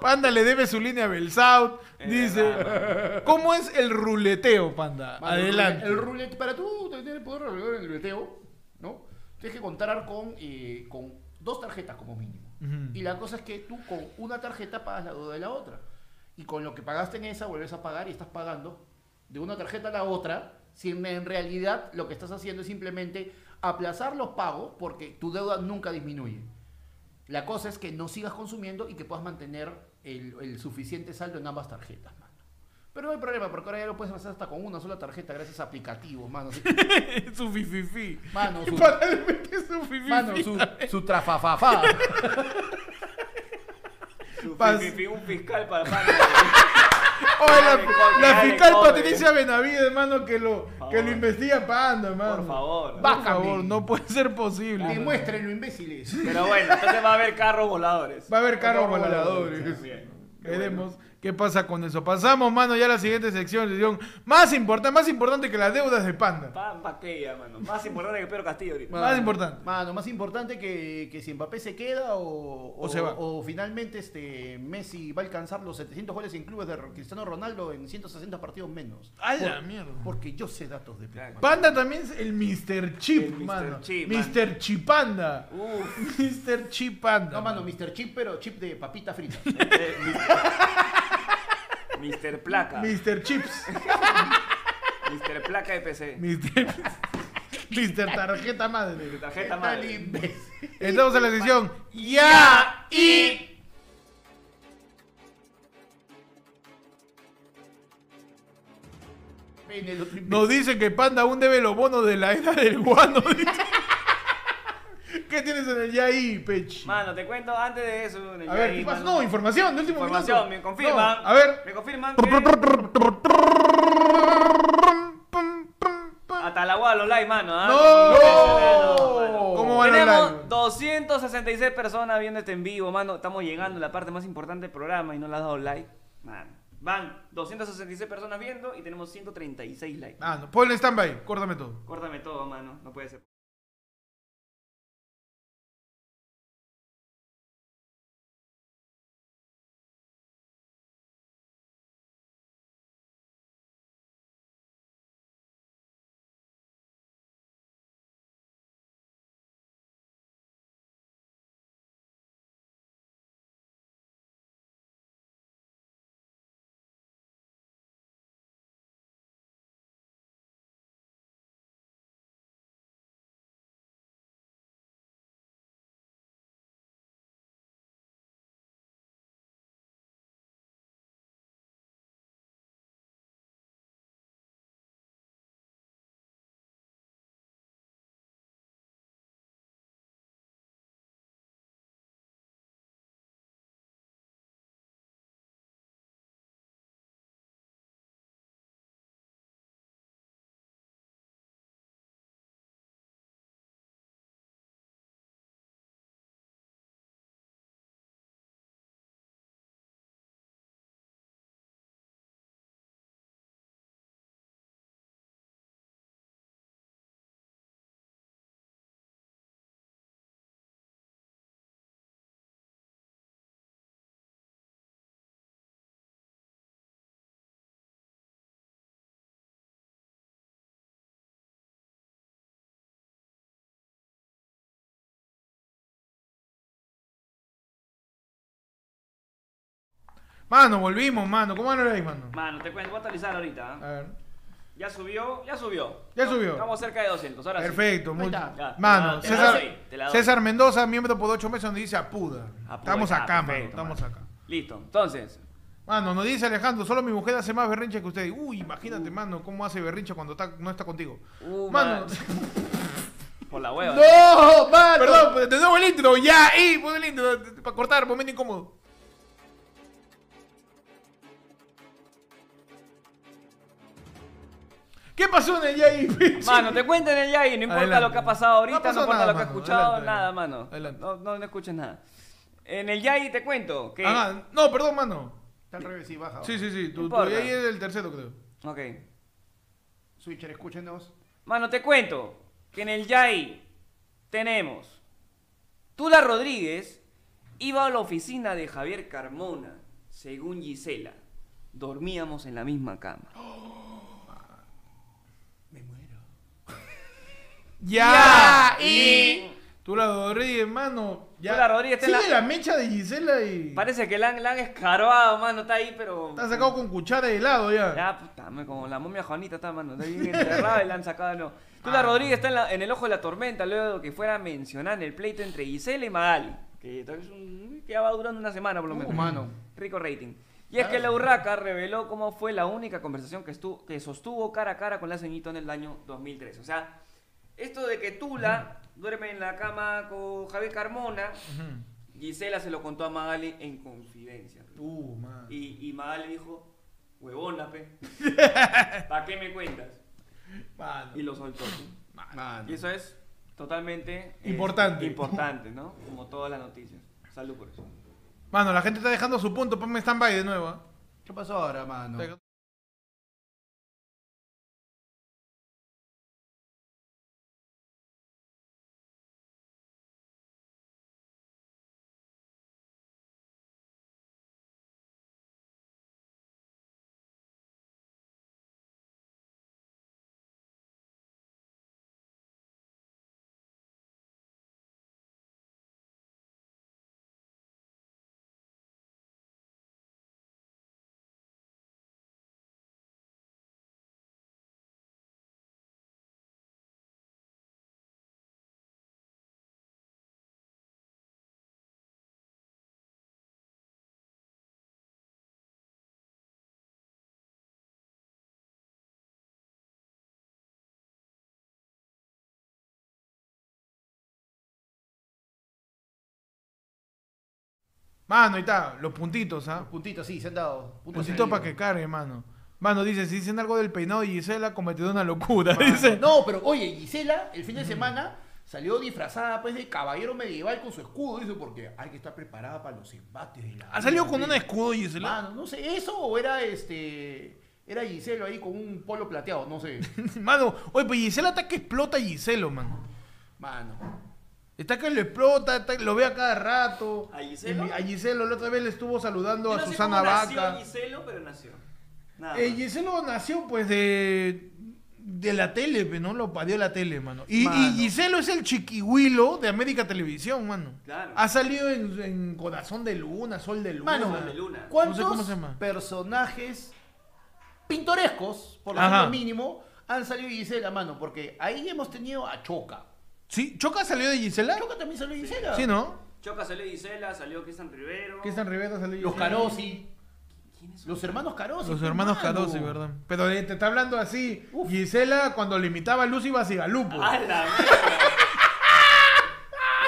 Panda le debe su línea a Belsaut. Dice, ¿cómo es el ruleteo, Panda? Adelante. El para tú tener el poder en el ruleteo, ¿no? Tienes que contar con, eh, con dos tarjetas como mínimo. Y la cosa es que tú con una tarjeta pagas la deuda de la otra. Y con lo que pagaste en esa vuelves a pagar y estás pagando de una tarjeta a la otra, si en realidad lo que estás haciendo es simplemente aplazar los pagos porque tu deuda nunca disminuye. La cosa es que no sigas consumiendo y que puedas mantener el, el suficiente saldo en ambas tarjetas, mano. Pero no hay problema, porque ahora ya lo puedes hacer hasta con una sola tarjeta gracias a aplicativos, mano. Su fififi. Mano, su, su fififi. mano, su, su. Su Pas- fi- fi- un fiscal para Panda. Oye, la, fiscal. Patricia Benavides, hermano, que lo, que lo investiga Panda, hermano. Por favor. Por favor, no puede ser posible. Demuéstrenlo, imbéciles. Pero bueno, entonces va a haber carros voladores. Va a haber carros voladores. voladores. Bien. Veremos qué pasa con eso. Pasamos, mano, ya a la siguiente sección. sección más importante, más importante que las deudas de Panda. Pa, pa qué ya, mano. Más importante que Pedro Castillo ahorita. Más importante. Mano, más importante que, que si Mbappé se queda o, O se va. o finalmente este Messi va a alcanzar los 700 goles en clubes de Cristiano Ronaldo en 160 partidos menos. A la Por- mierda. Porque yo sé datos de mano. Panda también es el Mr. Chip, El Mr. mano. Chip, Mr. Chipanda. Uf. Mr. Chipanda. No, mano, Mr. Chip, pero chip de papita frita. Mr. Placa. Mr. Chips. Mr. Placa de PC. Mr. Mr. Tarjeta Madre. Tarjeta ¿Qué tal, madre. Estamos en la sección Ya y. Nos dicen que Panda aún debe los bonos de la era del guano. ¿Qué tienes en el Ya y, Pech? Mano, te cuento antes de eso. en el A ver. No, información, de último Información, minuto. me confirman. No, a ver. Me confirman que hasta la guada los likes, mano. ¿ah? ¡No! mano. ¿Cómo van los Tenemos likes? 266 personas viendo este en vivo, mano. Estamos llegando a la parte más importante del programa y no le has dado like. Mano. Van 266 personas viendo y tenemos 136 likes. Ah, no, ponle stand-by, córtame todo. Córtame todo, mano. No puede ser. Mano, volvimos, mano. ¿Cómo van ahí, mano? Mano, te cuento, voy a actualizar ahorita. A ¿ah? ver. Ya subió, ya subió. Ya subió. Estamos cerca de 200, ahora sí. Perfecto. muy- está. Ya, Mano, te la César, doy, te la doy. César Mendoza, miembro por 8 meses, nos dice apuda. Apuda, Estamos acá, mano. Estamos mano. acá. Listo, entonces, Mano, nos dice Alejandro, solo mi mujer hace más berrinche que usted. Uy, imagínate, mano, cómo hace berrinche cuando está- no está contigo. Uh, mano, man. por la hueva. ¡No, mano! perdón, pues, de nuevo el intro, ya, y pon el intro, para cortar, momento incómodo. ¿Qué pasó en el Yai? Mano, te cuento en el Yai, no importa Adelante. lo que ha pasado ahorita, No importa nada, lo que has escuchado, adelante, nada, adelante. mano. Adelante. No, no, no escuches nada. En el Yai te cuento que... Ajá, no, perdón, mano. Está al revés y baja. Sí, sí, sí, tu, tu. Yai es el tercero, creo. Ok. Switcher, escúchenos. Mano, te cuento que en el Yai tenemos... Tula Rodríguez iba a la oficina de Javier Carmona, según Gisela. Dormíamos en la misma cama. Me Ya, Ya, y... Tú la Rodríguez, mano. Ya. Tú la Rodríguez está Sigue la- la... mecha de Gisela y... Parece que la han, la han escarbado, mano, está ahí, pero... Está sacado con cuchara de helado ya. Ya, puta, como la momia Juanita está, mano. Está bien enterrada y la han sacado, no. Tula Rodríguez está en, la- en el ojo de la tormenta luego que fuera a mencionar el pleito entre Gisela y Magali. Que, un- que ya va durando una semana por lo Uh, menos. mano. Rico rating. Y es que la Urraca reveló cómo fue la única conversación que, estuvo, que sostuvo cara a cara con la ceñito en el año 2003. O sea, esto de que Tula duerme en la cama con Javier Carmona. Gisela se lo contó a Magali en confidencia. Uh, man. Y, y Magali dijo, huevona, pe. ¿Para qué me cuentas? Mano. Y lo soltó. Mano. Y eso es totalmente... eh, Importante. importante, ¿no? Como todas las noticias. Salud por eso. Mano, la gente está dejando su punto. Ponme stand-by de nuevo. ¿ah? ¿Qué pasó ahora, mano? Mano, ahí está. Los puntitos, ¿ah? Puntitos, sí, se han dado. Puntos Puntitos para que cargue, mano. Mano, dice, si dicen algo del peinado de Gisela, cometió una locura. Dice. No, pero oye, Gisela, el fin de semana salió disfrazada pues de caballero medieval con su escudo, dice, porque hay que estar preparada para los embates de la ¿Ha salido con un escudo Gisela? Mano, no sé, eso o era este. Era Giselo ahí con un polo plateado, no sé. Mano, oye, pues Gisela está que explota a Giselo, mano. Mano. Está que lo explota, está- lo ve a cada rato. ¿A Giselo? A Giselo, la otra vez le estuvo saludando Yo a sé Susana cómo nació Vaca. Giselo, pero nació. Nada Eh. Giselo nació pues de de la tele, ¿no? Lo parió la tele, mano. Y, Mano. y Giselo es el chiquihuilo de América Televisión, mano. Claro. Ha salido en, en Corazón de Luna, Sol de Luna. Mano, de Luna. ¿cuántos No sé cómo se llama. personajes pintorescos, por lo Ajá. mínimo, han salido Gisela, mano? Porque ahí hemos tenido a Choca. ¿Sí? ¿Choca salió de Gisela? Choca también salió de Gisela. Sí, ¿no? Choca salió Gisela, salió Cristian Rivero. Cristian Rivera salió de Los Gisela. Carosi. ¿Quiénes son? Los hermanos Carosi. Los hermanos mano. Carosi, ¿verdad? Pero eh, te está hablando así. Uf. Gisela cuando le imitaba a Lucy Basigalupo. ¡A la mierda!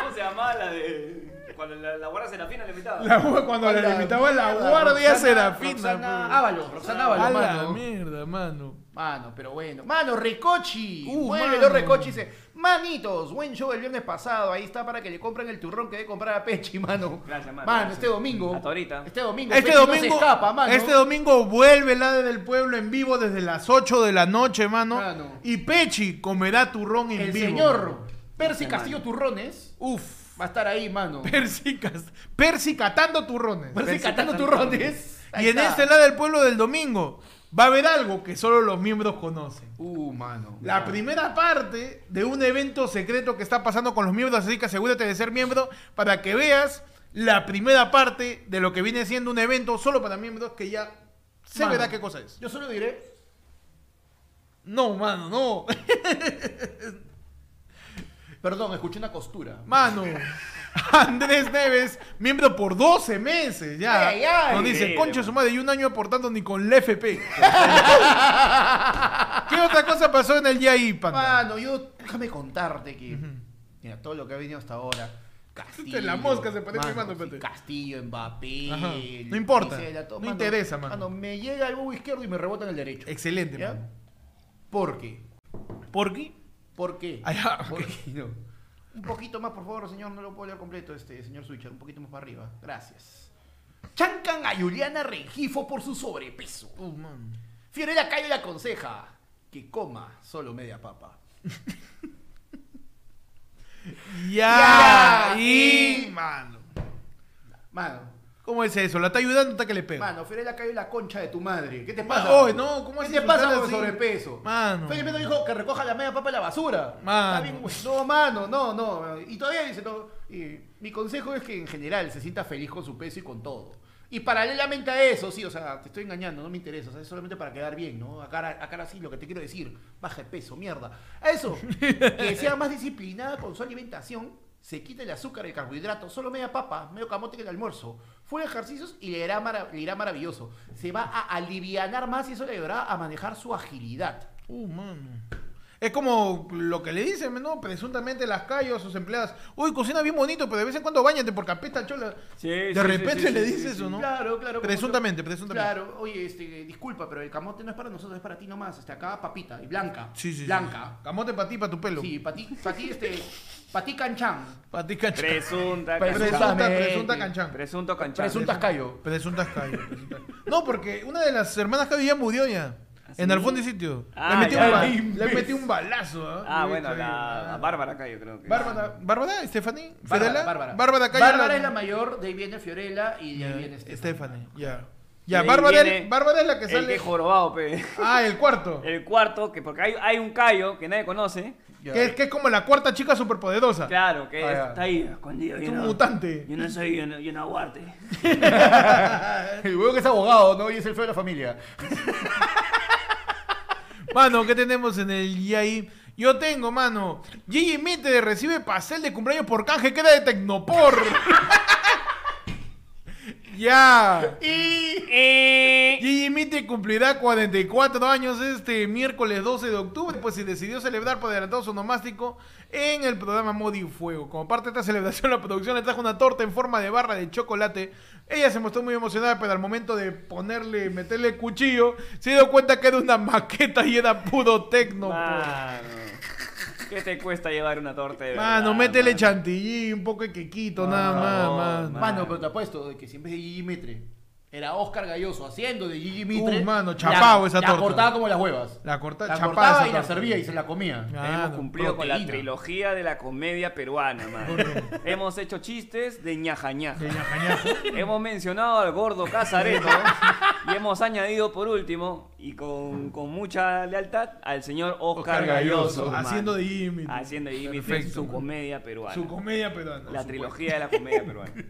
¿Cómo se llamaba la de. Cuando la, la guardia serafina le invitaba? La- cuando le la imitaba a la guardia Roxana- serafina. Roxana pe. Ábalos, Roxana A la mano. mierda, mano. Mano, pero bueno. Mano, Recochi. Uh, Muévelo, mano. Recochi. Dice, manitos, buen show el viernes pasado. Ahí está para que le compren el turrón que debe comprar a Pechi, mano. Gracias, mano. Mano, Gracias. este domingo. Hasta ahorita. Este domingo. Este Pechi no domingo, se escapa, mano. este domingo vuelve el ADE del pueblo en vivo desde las 8 de la noche, mano. Mano. Y Pechi comerá turrón en El vivo. señor mano. Percy Gracias, Castillo Turrones Uf. va a estar ahí, mano. Percy, Percy catando turrones. Percy catando catando turrones. Ahí Y en este lado del pueblo del domingo va a haber algo que solo los miembros conocen. Uh, mano. La primera parte de un evento secreto que está pasando con los miembros, así que asegúrate de ser miembro para que veas la primera parte de lo que viene siendo un evento solo para miembros que ya se Mano. verá qué cosa es. Yo solo diré. No, mano, no. Perdón, escuché una costura. Mano. Andrés Neves, miembro por 12 meses ya. Ay, ay. Nos dice, concha su madre, y un año aportando ni con la FP. ¿Qué otra cosa pasó en el YAI, panda? Mano, yo déjame contarte que. Mira, todo lo que ha venido hasta ahora. Castillo. La mosca se parece, mano, sí, espérate. Castillo, Mbappé. Ajá. No importa. Todo, No interesa, mano. me llega el huevo izquierdo y me rebota en el derecho. Excelente, ¿Ya? mano. ¿Por qué? ¿Por qué? ¿Por qué? Ah, ya, ¿Por qué no? Un poquito más, por favor, señor. No lo puedo leer completo, este señor Switcher. Un poquito más para arriba. Gracias. Chancan a Juliana Rengifo por su sobrepeso. Uh, mano. Fiorella Cayo le aconseja que coma solo media papa. Ya, y- Mano. Mano, ¿Cómo es eso? La está ayudando hasta que le pega. mano, Fiorella Cayo es la concha de tu madre. ¿Qué te pasa? oye, no, ¿cómo ¿Qué te pasa con sobrepeso? Mano. Felipe no dijo que recoja la media papa en la basura. Mano. Está bien, güey. no, mano, no, no. Y todavía dice, no. y mi consejo es que en general se sienta feliz con su peso y con todo. Y paralelamente a eso, sí, o sea, te estoy engañando, no me interesa, o sea, es solamente para quedar bien, ¿no? A cara, a cara sí, lo que te quiero decir, baja de peso, mierda. A eso, que sea más disciplinada con su alimentación, se quita el azúcar, el carbohidrato, solo media papa, medio camote en el almuerzo, full ejercicios y le irá, le irá maravilloso. Se va a alivianar más y eso le ayudará a manejar su agilidad. Uh, mano. Es como lo que le dicen, ¿no? Presuntamente las calles a sus empleadas. Uy, cocina bien bonito, pero de vez en cuando bañate porque apesta chola. Sí, de sí, repente sí, sí, le dice sí, eso. ¿no? Claro, claro. Presuntamente, presuntamente. Claro, oye, este, disculpa, pero el camote no es para nosotros, es para ti nomás. Este, acá papita y blanca. Sí, sí, sí. Blanca. Camote para ti, para tu pelo. Sí, para ti, para ti, este, para ti canchán. Para ti, canchán. Presunta, Presunta- canchán. Presunta, presunta canchán. Presunto canchán. Presuntas callo. Presuntas presuntas- No, porque una de las hermanas Cayo ya murió ya. ¿Ah, En el fondo y sitio. Ah, le, metí ya. un ba- Ay, le metí un balazo. ¿ah? Ah, bueno, la ah. Bárbara acá yo creo que. Bárbara, Bárbara, Stephanie, Bárbara, Fiorella, Bárbara. Bárbara Cayo. Bárbara es la mayor, de ahí viene Fiorella y de ahí viene Stephanie. Stephanie, ya. Ya, Bárbara, viene Bárbara es la que El sale. que jorobado, pe. Ah, el cuarto. El cuarto, que porque hay, hay un callo que nadie conoce. Que es, que es como la cuarta chica superpoderosa. Claro, que Ah, ya. está ahí escondido. Es yo un no- mutante. Yo no soy, yo no, yo no aguarte. El huevo que es abogado, ¿no? Y es el feo de la familia. Mano, ¿qué tenemos en el YAI? Yo tengo, mano. Gigi Mitre recibe pastel de cumpleaños por canje que era de Tecnopor. ya. Y... Gigi Mitre cumplirá 44 años este miércoles 12 de octubre, pues se decidió celebrar por adelantado su nomástico en el programa Modi Fuego. Como parte de esta celebración, la producción le trajo una torta en forma de barra de chocolate. Ella se mostró muy emocionada, pero al momento de ponerle, meterle el cuchillo, se dio cuenta que era una maqueta y era puro tecno. Mano. ¿Qué te cuesta llevar una torta de Mano, métele mano? chantilly, un poco de quequito, nada más, mano. Mano, pero te apuesto de que si en vez de Mitre era Oscar Galloso haciendo de Gigi Mitre. Uh, mano, chapao la- esa la torta. cortaba como las huevas. La corta, La chapada cortaba esa y la servía y se la comía. Ah, Hemos cumplido con la trilogía de la comedia peruana, mano. Hemos hecho chistes de ñaja ñaja. De ñaja ñaja. Hemos mencionado al gordo Casareto y hemos añadido por último, y con, con mucha lealtad, al señor Oscar, Oscar Galloso. Haciendo de Jimmy. Haciendo de Jimmy Perfecto, su comedia peruana. Su comedia peruana. la trilogía de la comedia peruana.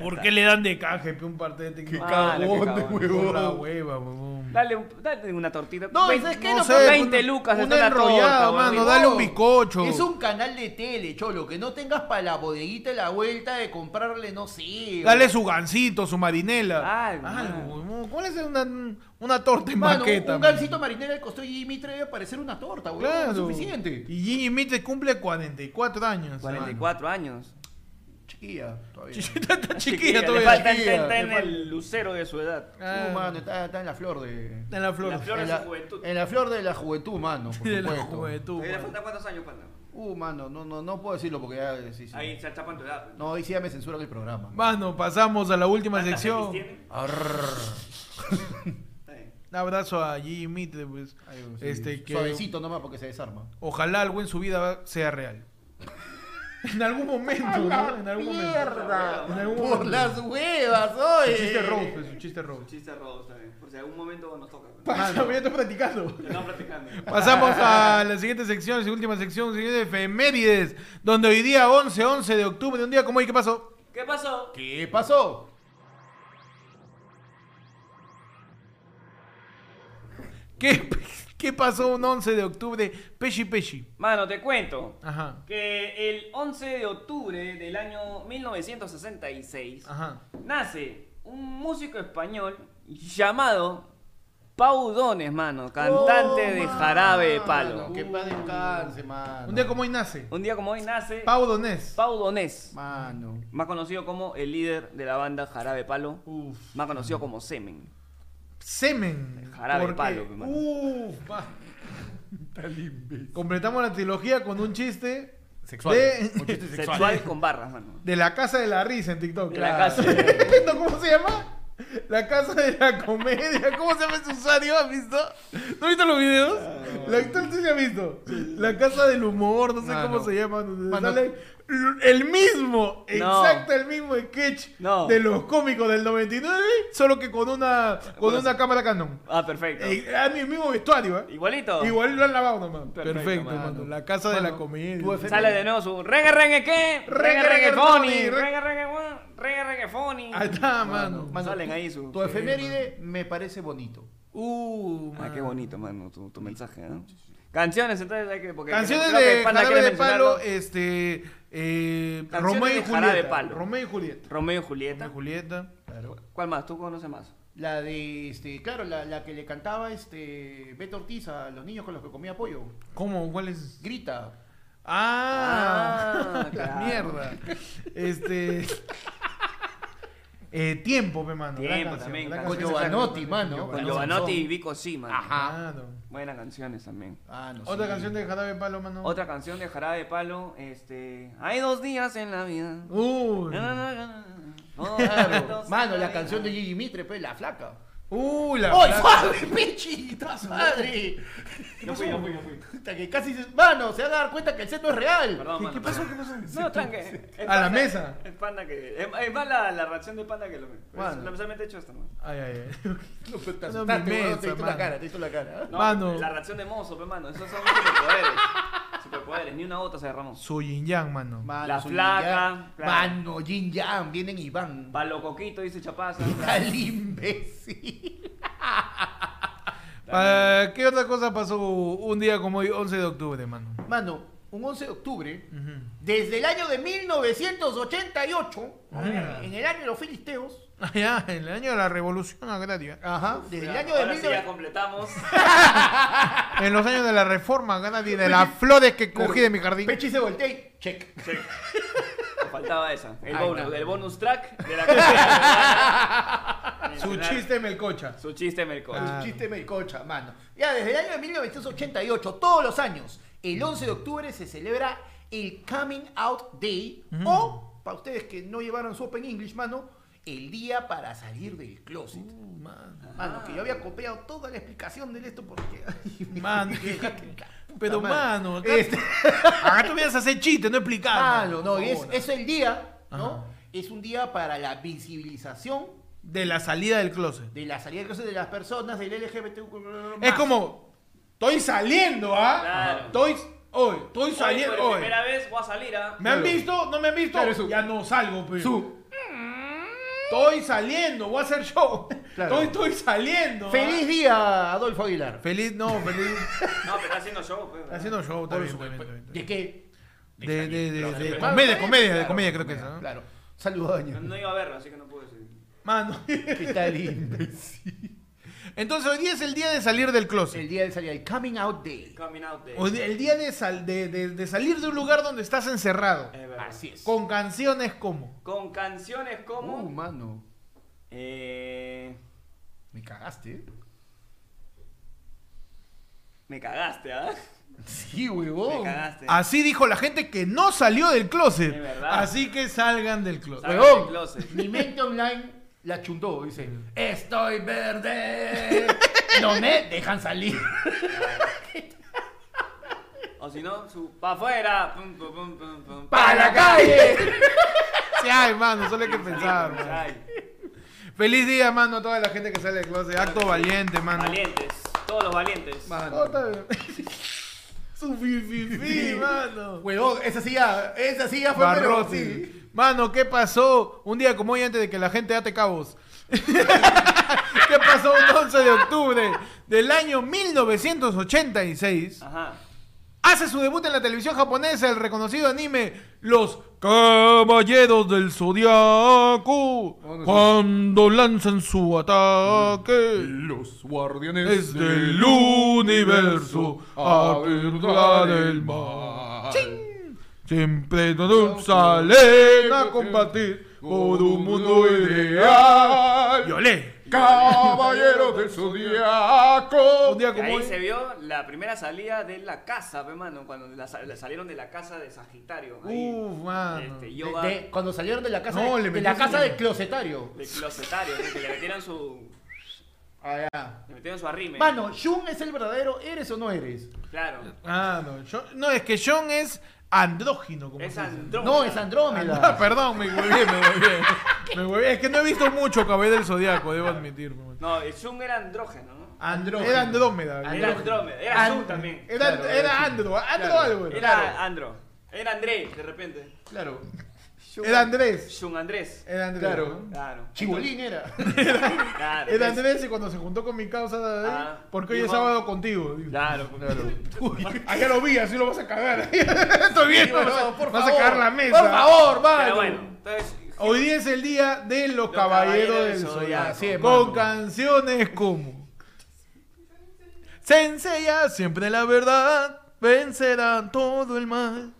¿Por qué le dan de canje un parte de Qué? Ah, cagón de. Por la huevón. hueva, huevón. Dale, un- dale una tortita. No, Vein- ¿sabes qué? No No, sé, 20 una- lucas una está la torta, mano, huevón. dale un bizcocho. Es un canal de tele, cholo, que no tengas para la bodeguita la vuelta de comprarle, no sé. Dale su gancito, su marinela. Algo, Algo, huevón. ¿Cuál es una, una torta en Mano, maqueta? un mano? gansito marinera al costó Jimmy Mitre debe parecer una torta, weón. Claro. Es suficiente. Y Gigi Mitre cumple 44 años. 44 años. Chiquilla, todavía. Está Chiquilla, chiquilla Le todavía. falta chiquilla, está le en falta- el lucero de su edad. Ah, Uh, mano, está, está en la flor de. en la flor. La flor de en, su la, juventud. en la flor de la juventud, mano, por de la supuesto. juventud. ¿Todavía le mano. faltan cuántos años, panda? Uh, mano, no, no, no puedo decirlo porque ya. Sí, sí. Ahí se chapan tu edad. pues. No, ahí sí ya me censuran el programa. Mano, pasamos a la última ¿Cuántas X sección. Está. Un abrazo a Mitre, pues. Ay, sí, Este, que Suavecito nomás porque se desarma. ojalá algo en su vida sea real. en algún momento, ¿no? En algún momento. ¡Mierda! En algún Por momento. las huevas, Su oye. chiste roast, pues, su chiste roast. Chiste robo, está bien. Por si algún momento nos toca. Pasa, ya estoy practicando. Estamos platicando. Pasamos a la siguiente sección, la última sección, siguiente efemérides, donde hoy día 11, 11 de octubre, un día como hoy, ¿qué pasó? ¿Qué pasó? ¿Qué pasó? ¿Qué, ¿Qué pasó un 11 de octubre? Pechi Pechi. Mano, te cuento Ajá. que el 11 de octubre del año 1966 Ajá. nace un músico español llamado Pau Dones, mano, cantante Oh, de mano, Jarabe de Palo. Que paz descanse, mano. Un día como hoy nace. Un día como hoy nace Pau Donés. Pau Donés, Mano. más conocido como el líder de la banda Jarabe de Palo, Uf. más conocido como Semen. Semen. Jarabe ¿Por palo. Uf, va. Completamos la trilogía con un chiste Sexual. De- Un chiste sexual. Sexual con barras, mano. de la casa de la risa en TikTok. De la Claro. casa. ¿No? ¿Cómo se llama? La casa de la comedia. ¿Cómo se llama ese usuario? ¿Has visto? ¿No has visto los videos? La sí se ha visto. La casa del humor, no sé Mano. cómo se llama. donde Mano. sale el mismo, No. exacto el mismo sketch No. de los cómicos del 99, solo que con una con Bueno, una cámara Canon. Ah, perfecto. Eh, a mi mismo vestuario, ¿eh? Igualito. Igual lo han lavado nomás. Perfecto, Perfecto, mano. mano. La casa de la comedia. Sale de nuevo su reggae reggae qué? Reggae, Reggae reggae reggae funny. Reggae reggae reggae reggae funny. Ahí está, mano. Mano, Salen ahí su. Tu efeméride me parece bonito. Uh, Ah, qué bonito, mano, tu, tu mensaje, ¿no? Canciones, entonces hay que. Porque Canciones creo que de el Panda Jarabe quiere de Palo, mencionarlo. este. Eh, Canciones Romeo y de Jarabe de Julieta. Palo. Romeo y Julieta. Romeo y Julieta. Romeo y Julieta. ¿Cuál más? ¿Tú conoces más? La de, este, claro, la, la que le cantaba este Beto Ortiz a los niños con los que comía pollo. ¿Cómo? ¿Cuál es? Grita. Ah, Ah, claro. mierda. Este. eh, tiempo, mano. gran Tiempo canción, también. Con. Giovanotti, mano. Con Giovanotti y Vico Sima. Ajá. Claro. Buenas canciones también. Ah, no Otra sí. canción de Jarabe de Palo, mano. Otra canción de Jarabe de Palo, este. Hay dos días en la vida. Uy. Oh, Claro. Mano, la vida. canción de Gigi Mitre, pues, la flaca. Uy, la. ¡Oy, flaca. suave, pichita, madre! Yo fui, yo fui, yo fui. Puta, que casi se... Mano, se van a dar cuenta que el set no es real. Perdón, ¿Qué, mano, qué pasó? ¿Qué pasó? No, tranque. A la mesa. Es panda que. Es, es más la, la reacción de panda que lo Bueno. Es especialmente hecho esto, ¿no? Ay, ay, ay. No, pero te No, asustaste, weón, mesa, te hizo la mano. cara, te hizo la cara. No, Mano. La reacción de mozo, pe, mano. Esos son superpoderes. Superpoderes. Ni una gota se derramó. Su yin yang, mano. Mano, La su flaca, claro. Mano, Jin Yang, vienen y van. Palo coquito, dice Chapaza. Al imbécil. ¿Qué otra cosa pasó un día como hoy, 11 de octubre, mano? Mano, un 11 de octubre, Ujú. desde el año de 1988, Ah. en el año de los filisteos, Ya, en el año de la revolución agraria. ajá, desde el año de ahora sí ya 1988. completamos. En los años de la reforma agraria de las flores que cogí de mi jardín. Pechi se voltea y check. Me faltaba esa. El bonus, está. el bonus track de la. Su chiste melcocha. Su chiste melco. Ah. Un chiste melcocha, mano. Ya, desde el año de 1988, todos los años, el 11 de octubre se celebra el Coming Out Day, o, para ustedes que no llevaron su Open English, mano, el día para salir del closet. Mano, que yo había copiado toda la explicación de esto porque... Mano, que- Pero, madre. mano, acá, Este- acá tú vienes a hacer chiste, no explicar. Mano, no, es, el día, ¿no? Ajá. Es un día para la visibilización De la salida del closet. de la salida del closet de las personas del LGBT. Es como, estoy saliendo, ¿ah? Claro. Estoy, hoy, estoy Hoy, saliendo, por hoy. primera vez voy a salir a. ¿Me han visto? ¿No me han visto? Claro, Ya no salgo, pues. Su- Estoy saliendo, voy a hacer show. Claro. Estoy, estoy saliendo. ¿ah? Feliz día, Adolfo Aguilar. Feliz, no, feliz. No, pero está haciendo show. pues. Haciendo show, está Por bien, su- está bien, está bien, está ¿De bien. qué? De, de, de, de, de Claro, comedia, claro, comedia, de claro, comedia creo que es, ¿no? Claro. Saludos, No, no iba a verlo, así que no pude decir. Mano. ¿Qué tal, imbécil? Entonces hoy día es el día de salir del closet. El día de salida, el Coming Out Day. Coming out day. Hoy día- el día de, sal- de, de- de salir de un lugar donde estás encerrado. Es verdad. Así es. Con canciones como. Con canciones como. Uh, mano. Eh, Me cagaste, ¿eh? me cagaste, ¿ah? Sí, Me huevón. cagaste. Así dijo la gente que no salió del closet. De verdad. Así que salgan del closet. Salgan del Huevón. closet. Mi mente online la chuntó. Dice: Estoy verde. No me dejan salir. O si no, su. Pa' afuera. Pum, pum, pum, pum, pum. ¡Para la calle! Sí, ay, mano, solo hay que pensar. mano. Feliz día, mano, a toda la gente que sale del closet. Acto valiente, mano. Valientes. Todos los valientes. Oh, Mano. está bien. Su fififi, mano. Huevón, esa sí ya, esa sí ya fue pero Barrote. sí. Mano, ¿qué pasó? Un día como hoy antes de que la gente ate cabos. ¿Qué pasó un 11 de octubre del año 1986? Ajá. Hace su debut en la televisión japonesa el reconocido anime Los Caballeros del Zodiaco. Cuando lanzan su ataque. Los guardianes Es del universo a verdad el mal. Siempre todos salen a combatir por un mundo ideal. Y olé. Caballeros del Zodiaco. Un día Y como ahí hoy. se vio la primera salida de la casa, pe, mano, cuando la sa- la salieron de la casa de Sagitario. Ahí, Uf, mano. este, De- cuando salieron de la casa, No, de, le de la casa su- del closetario. de closetario, ¿no? que le metieron su. Ah, ya. Le metieron su arrime. Mano, Shun es el verdadero, ¿eres o no eres? Claro. Ah, no. yo- no, es que John es andrógino. Como Es se dice. Andrómeda. No, es Andrómeda. Ah, perdón, me huevé, me huevé. Me huevé. Es que no he visto mucho Caballero del Zodiaco, debo admitir. No, el Zoom era andrógeno, ¿no? Andrógeno. Era Andrómeda. Era. Andrómeda, era And- Zoom también. Era, Claro, era era Andro, Andro Claro. algo. Era, Era Andro. Era André, de repente. Claro. Era Andrés. Shun Andrés. Era Andrés. Claro. ¿no? Claro. Chibolín era. Claro. Era Andrés y cuando se juntó con mi causa, ¿eh? Ah, porque hoy es dijo- sábado contigo. digo. Claro, claro. Uy, allá lo vi, así lo vas a cagar. Estoy viendo, Sí, vas, a, bueno, por vas a favor, cagar la mesa. Por favor, mano. Pero bueno, entonces. Hoy día es el día de los, caballeros, del del Zodiaco. Zodiaco. Así es, Con mano. canciones como Sencilla, siempre la verdad vencerá todo el mal.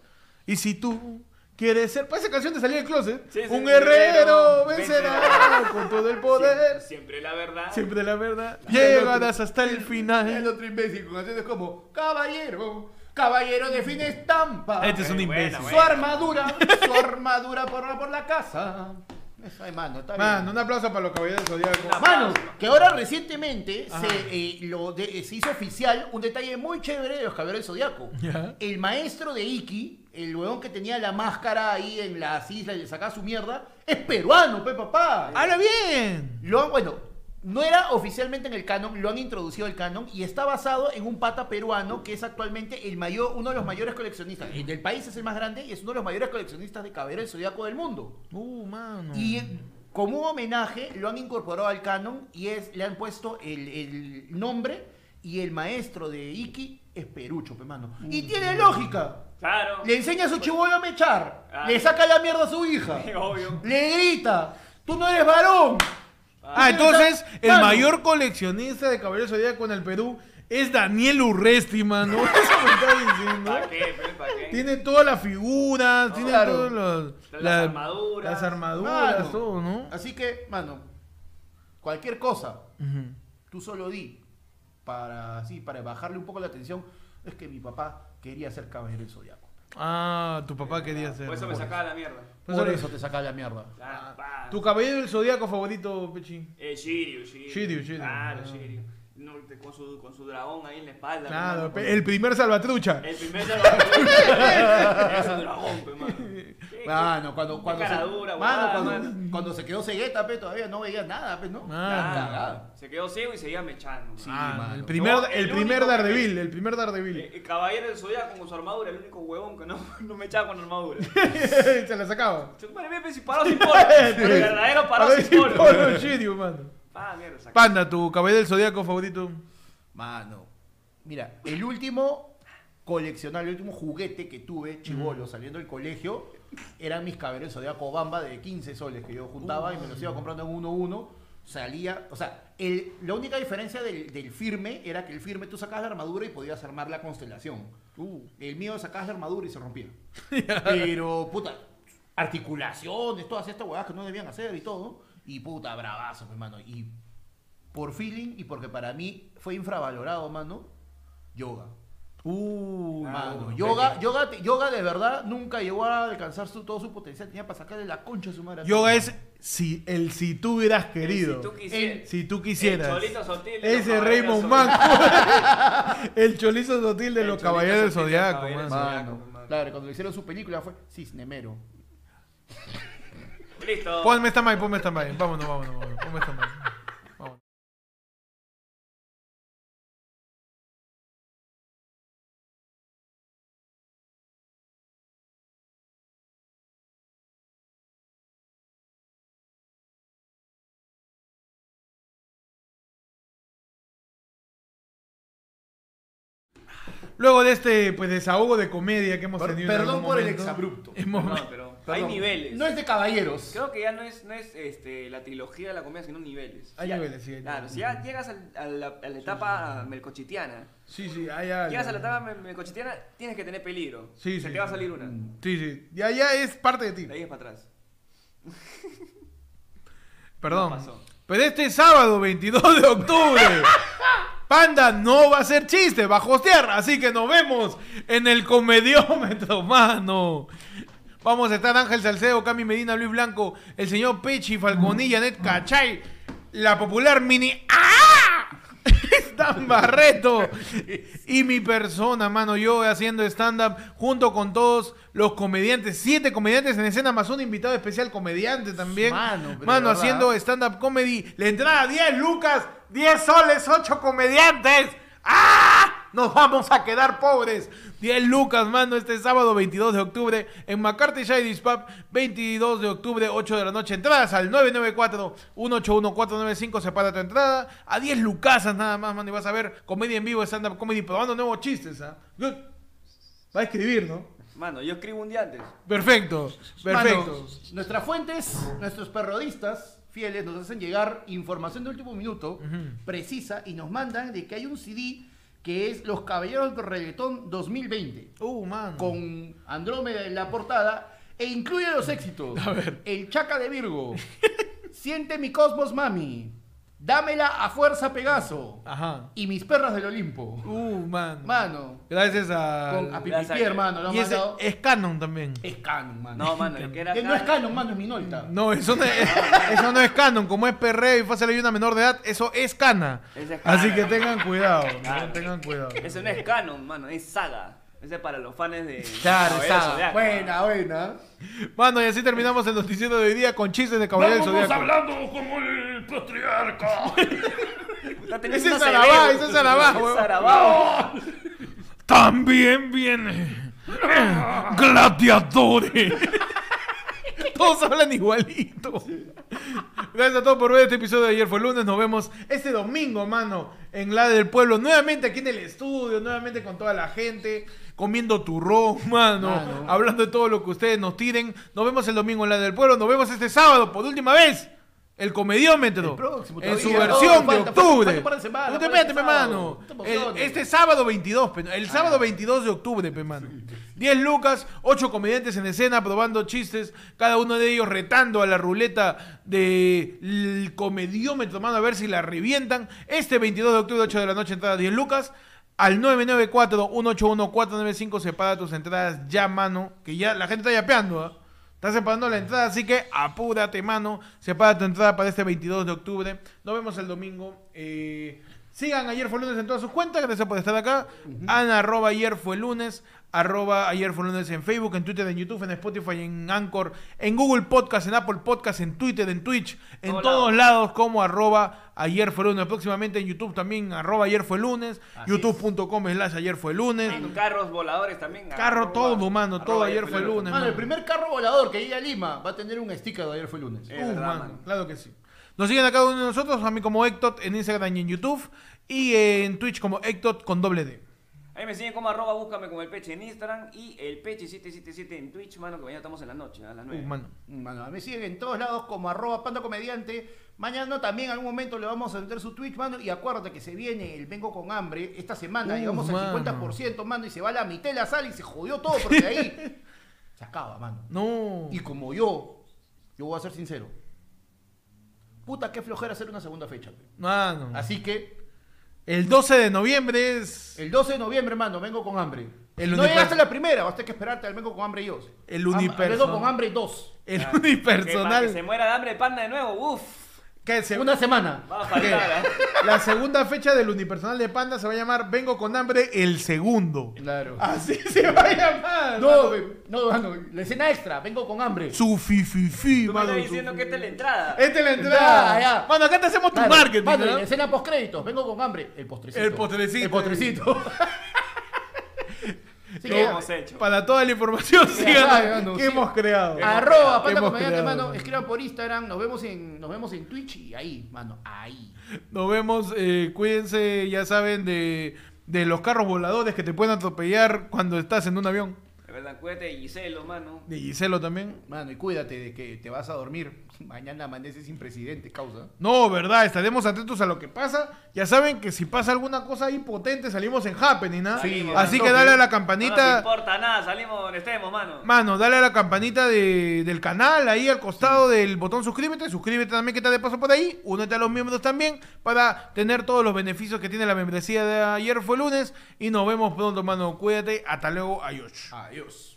Y si tú quieres ser, para esa canción de salir del closet, Sí, un guerrero vencerá vencerá. con todo el poder. Siempre, siempre la verdad. Siempre la verdad. El Llegarás hasta el El final. otro imbécil con canciones como Caballero, Caballero de fin estampa. Este es un Eh, bueno, imbécil. Su armadura, su armadura por, por la casa. Eso, ay, mano, está bien. Mano, un aplauso para los caballeros del Zodiaco. Una- Mano, que ahora recientemente Ajá. se, eh, lo de- se hizo oficial un detalle muy chévere de los caballeros del Zodiaco. Ya. El maestro de Iki, el huevón que tenía la máscara ahí en las islas y le sacaba su mierda, es peruano, pe papá. ¡Habla bien! Lo han- bueno, no era oficialmente en el canon, lo han introducido al canon y está basado en un pata peruano que es actualmente el mayor, uno de los mayores coleccionistas. El del país es el más grande y es uno de los mayores coleccionistas de caballeros del Zodiaco del mundo. Uh, mano. Y como un homenaje lo han incorporado al canon y es, le han puesto el, el nombre y el maestro de Iki es Perucho, pe mano. Y tiene lógica. Claro. Le enseña a su chivolo a mechar. Ah. Le saca la mierda a su hija. Obvio. Le grita. Tú no eres varón. Ah, entonces el Mano. mayor coleccionista de Caballeros Zodíaco en el Perú es Daniel Urresti, mano. Eso me está diciendo. ¿Para qué? pe? ¿Para qué? Tiene todas las figuras, tiene claro. todos los. Las la- armaduras. Las armaduras, Mano. todo, ¿no? Así que, mano, cualquier cosa, Ujú. tú solo di para así, para bajarle un poco la atención. Es que mi papá quería ser caballero del zodiaco. Ah, tu papá quería ser. Por eso me sacaba la mierda. Por ahora- eso te saca la mierda. Claro, pa. Tu caballero del zodiaco favorito, Pechi. Eh, Shiryu, Shiryu. Shiryu, Shiryu. Claro, Ah. Shiryu. No, te- con, su, con su dragón ahí en la espalda. Claro, hermano, el primer salvatrucha. El primer dragón. es un dragón, pe, mano. ¿Qué- Mano, cuando, cuando, se, dura, mano, huevada, cuando, mano. cuando se quedó cegueta, pe, todavía no veía nada, pe, ¿no? Claro. cagada. Se quedó ciego y seguía mechando. Sí, mano. el primer, No, el el primer Daredevil, el primer Daredevil. El, el caballero del zodiaco con su armadura, el único huevón que no, no me echaba con armadura. Se la sacaba. Se si paró sin polo. El verdadero paró sin polo. polo, Shiryu, mano. Ah, mierda, saca. Panda, tu caballero del zodiaco favorito. Mano, mira, el último coleccionar, el último juguete que tuve, chivolo, saliendo del colegio, eran mis caballeros zodiaco bamba de 15 soles que yo juntaba y me los iba comprando en uno a uno. Salía, o sea, el- la única diferencia del, del firme era que el firme tú sacabas la armadura y podías armar la constelación. El mío sacabas la armadura y se rompía. Pero, puta, articulaciones, todas estas huevadas que no debían hacer y todo. Y puta, bravazo, mi hermano. Y por feeling y porque para mí fue infravalorado, mano, yoga. Uh, Mano, yoga, yoga, de verdad nunca llegó a alcanzar su- todo su potencial. Tenía para sacarle la concha a su madre. Yoga es si, el si tú hubieras querido. Si tú quisieras. Si tú quisieras. El Cholito Sotil Ese Raymond. Manco. el cholizo sotil de El los Cholito caballeros del zodiaco, mano. Mano, claro, cuando hicieron su película fue Cisnemero. Listo. Ponme stand-by, ponme stand-by. Vámonos, vámonos, vámonos. Ponme stand-by. Vámonos. Luego de este pues desahogo de comedia que hemos tenido. en Perdón por el exabrupto. No, pero hay niveles. No es de caballeros. Creo que ya no es, no es este, la trilogía de la comida, sino niveles. Hay Ya- niveles, sí, hay Claro, niveles. si ya llegas al- a, la, a la etapa melcochitiana, Sí, sí, hay algo. llegas a la etapa mel- melcochitiana, tienes que tener peligro. Sí, Se sí. te va a salir una. Sí, sí. Ya, ya es parte de ti. De ahí es para atrás. Perdón. No pasó. Pero este sábado 22 de octubre, Panda no va a hacer chiste, va a hostear. Así que nos vemos en el comediómetro, mano. Vamos a estar Ángel Salcedo, Cami Medina, Luis Blanco, el señor Pechi, Falconilla, Net Cachay, la popular mini ¡Ah! Stan Barreto y mi persona, mano, yo haciendo stand-up junto con todos los comediantes, siete comediantes en escena, más un invitado especial comediante también. Mano, Mano, haciendo stand-up comedy. La entrada 10 lucas, 10 soles, 8 comediantes. ¡Ah! Nos vamos a quedar pobres. 10 lucas, mano, este sábado 22 de octubre en McCarthy Shadys Pub, 22 de octubre, 8 de la noche. Entradas al 994-181-495, separa tu entrada. A 10 lucasas nada más, mano, y vas a ver comedia en vivo, stand-up comedy, probando nuevos chistes, ¿ah? Good. Va a escribir, ¿no? Mano, yo escribo un día antes. Perfecto, perfecto. Mano, nuestras fuentes, nuestros periodistas fieles nos hacen llegar información de último minuto precisa y nos mandan de que hay un CD que es Los Caballeros del Reggaetón 2020 Uh, mano. con Andrómeda en la portada e incluye los éxitos. A ver. El Chaca de Virgo. Siente mi cosmos, mami. Dámela a fuerza, Pegaso. Ajá. Y mis perras del Olimpo. Uh, mano. Mano. Gracias a. Con, a Gracias. Pipipi, hermano. Lo han y ese mandado. es canon también. Es canon, mano. No, mano, el que era Que no es canon, mano, es Minolta. No, eso no es, eso no es canon. Como es perreo y fácil hay una menor de edad, eso es cana. Ese es cana. Así que tengan cuidado. Claro. Tengan cuidado. Ese no es canon, mano, es saga. Ese es para los fans de. Claro. Zodiaco. Buena, buena. Mano, y así terminamos el noticiero de hoy día con chistes de Caballero del Zodiaco. hablando como el patriarca. Ese es Sarabá, ese es Sarabá, huevón. Sarabá. También viene Gladiadores. Todos hablan igualito. Gracias a todos por ver este episodio de ayer fue lunes. Nos vemos este domingo, mano, en la del pueblo. Nuevamente aquí en el estudio, nuevamente con toda la gente, comiendo turrón, mano, Mano. hablando de todo lo que ustedes nos tiren. Nos vemos el domingo en la del pueblo. Nos vemos este sábado por última vez. El comediómetro El próximo en su versión No, de falta- octubre. falta No te metes, pe, mano. El- este sábado 22, pe, el sábado 22 de octubre, pe, mano. 10 lucas, 8 comediantes en escena probando chistes, cada uno de ellos retando a la ruleta del comediómetro, mano, a ver si la revientan. Este 22 de octubre, 8 de la noche, entrada 10 lucas. Al 994-181-495 separa tus entradas ya, mano, que ya la gente está yapeando, ¿ah? Está separando la entrada, así que apúrate, mano. Separa tu entrada para este 22 de octubre. Nos vemos el domingo. Eh, sigan Ayer fue lunes en todas sus cuentas. Gracias por estar acá. Ana, arroba ayer fue lunes. Arroba ayer fue lunes en Facebook, en Twitter, en YouTube, en Spotify, en Anchor, en Google Podcast, en Apple Podcast, en Twitter, en Twitch, en Todos todos lados como arroba ayer fue lunes. Próximamente en YouTube también arroba ayer fue lunes. YouTube.com slash ayer fue lunes. En carros voladores también. Carro arroba- todo, mano, todo ayer fue lunes. Mano, el primer carro volador que llegue a Lima va a tener un sticker de ayer fue lunes. Es Uh, verdad, mano, mano. claro que sí. Nos siguen a cada uno de nosotros, a mí como Ectot en Instagram y en YouTube. Y en Twitch como Ectot con doble D. Ahí me siguen como arroba, búscame como el peche en Instagram y el peche777 en Twitch, mano, que mañana estamos en la noche, a las 9. Uh, mano. Mano, me siguen en todos lados como arroba panda comediante. Mañana también en algún momento le vamos a meter su Twitch, mano. Y acuérdate que se viene el Vengo con hambre. Esta semana Uh, llegamos al mano. 50%, mano. Y se va la mitad de la sala y se jodió todo porque ahí se acaba, mano. No. Y como yo, yo voy a ser sincero. Puta, qué flojera hacer una segunda fecha. Mano. Así que El 12 de noviembre es el 12 de noviembre, mano, vengo con hambre. El no llegaste a la primera, vas a tener que esperarte al vengo con hambre y yo. El Am- uniperson- Vengo con hambre 2. el Ah, Que para que se unipersonal. muera de hambre panda de nuevo, uff. Que se- Una semana. Va a faltar, ¿ah? La segunda fecha del unipersonal de Panda se va a llamar Vengo con hambre el segundo. Claro. Así se va a llamar. No, ve- no, no, la escena extra, vengo con hambre. Su fi fi fi, Tú me mano, estás diciendo que esta es la entrada. Esta es la entrada. Ya, ya. Mano, acá te hacemos tu Claro, marketing. mano, ¿no? la escena post créditos, vengo con hambre. El postrecito. El postrecito. El postrecito. Así ¿Qué que, hemos hecho? Para toda la información, sigan que sí. hemos creado. Arroba panda comediante, creado, mano. mano. Escriban por Instagram, nos vemos en, nos vemos en Twitch y ahí, mano, ahí. Nos vemos, eh, cuídense, ya saben, de, de los carros voladores que te pueden atropellar cuando estás en un avión. De verdad, cuídate de Giselo, mano. De Giselo también. Mano, y cuídate de que te vas a dormir. Mañana amaneces sin presidente, causa. No, verdad, estaremos atentos a lo que pasa. Ya saben que si pasa alguna cosa ahí potente, salimos en Happening, ¿ah? Sí, Así que dale a la No nos campanita. importa nada, salimos donde estemos, mano. Mano, dale a la campanita de- del canal, ahí al costado del botón suscríbete. Suscríbete también que está de paso por ahí. Únete a los miembros también para tener todos los beneficios que tiene la membresía de ayer fue lunes. Y nos vemos pronto, mano. Cuídate. Hasta luego. Adiós. Adiós.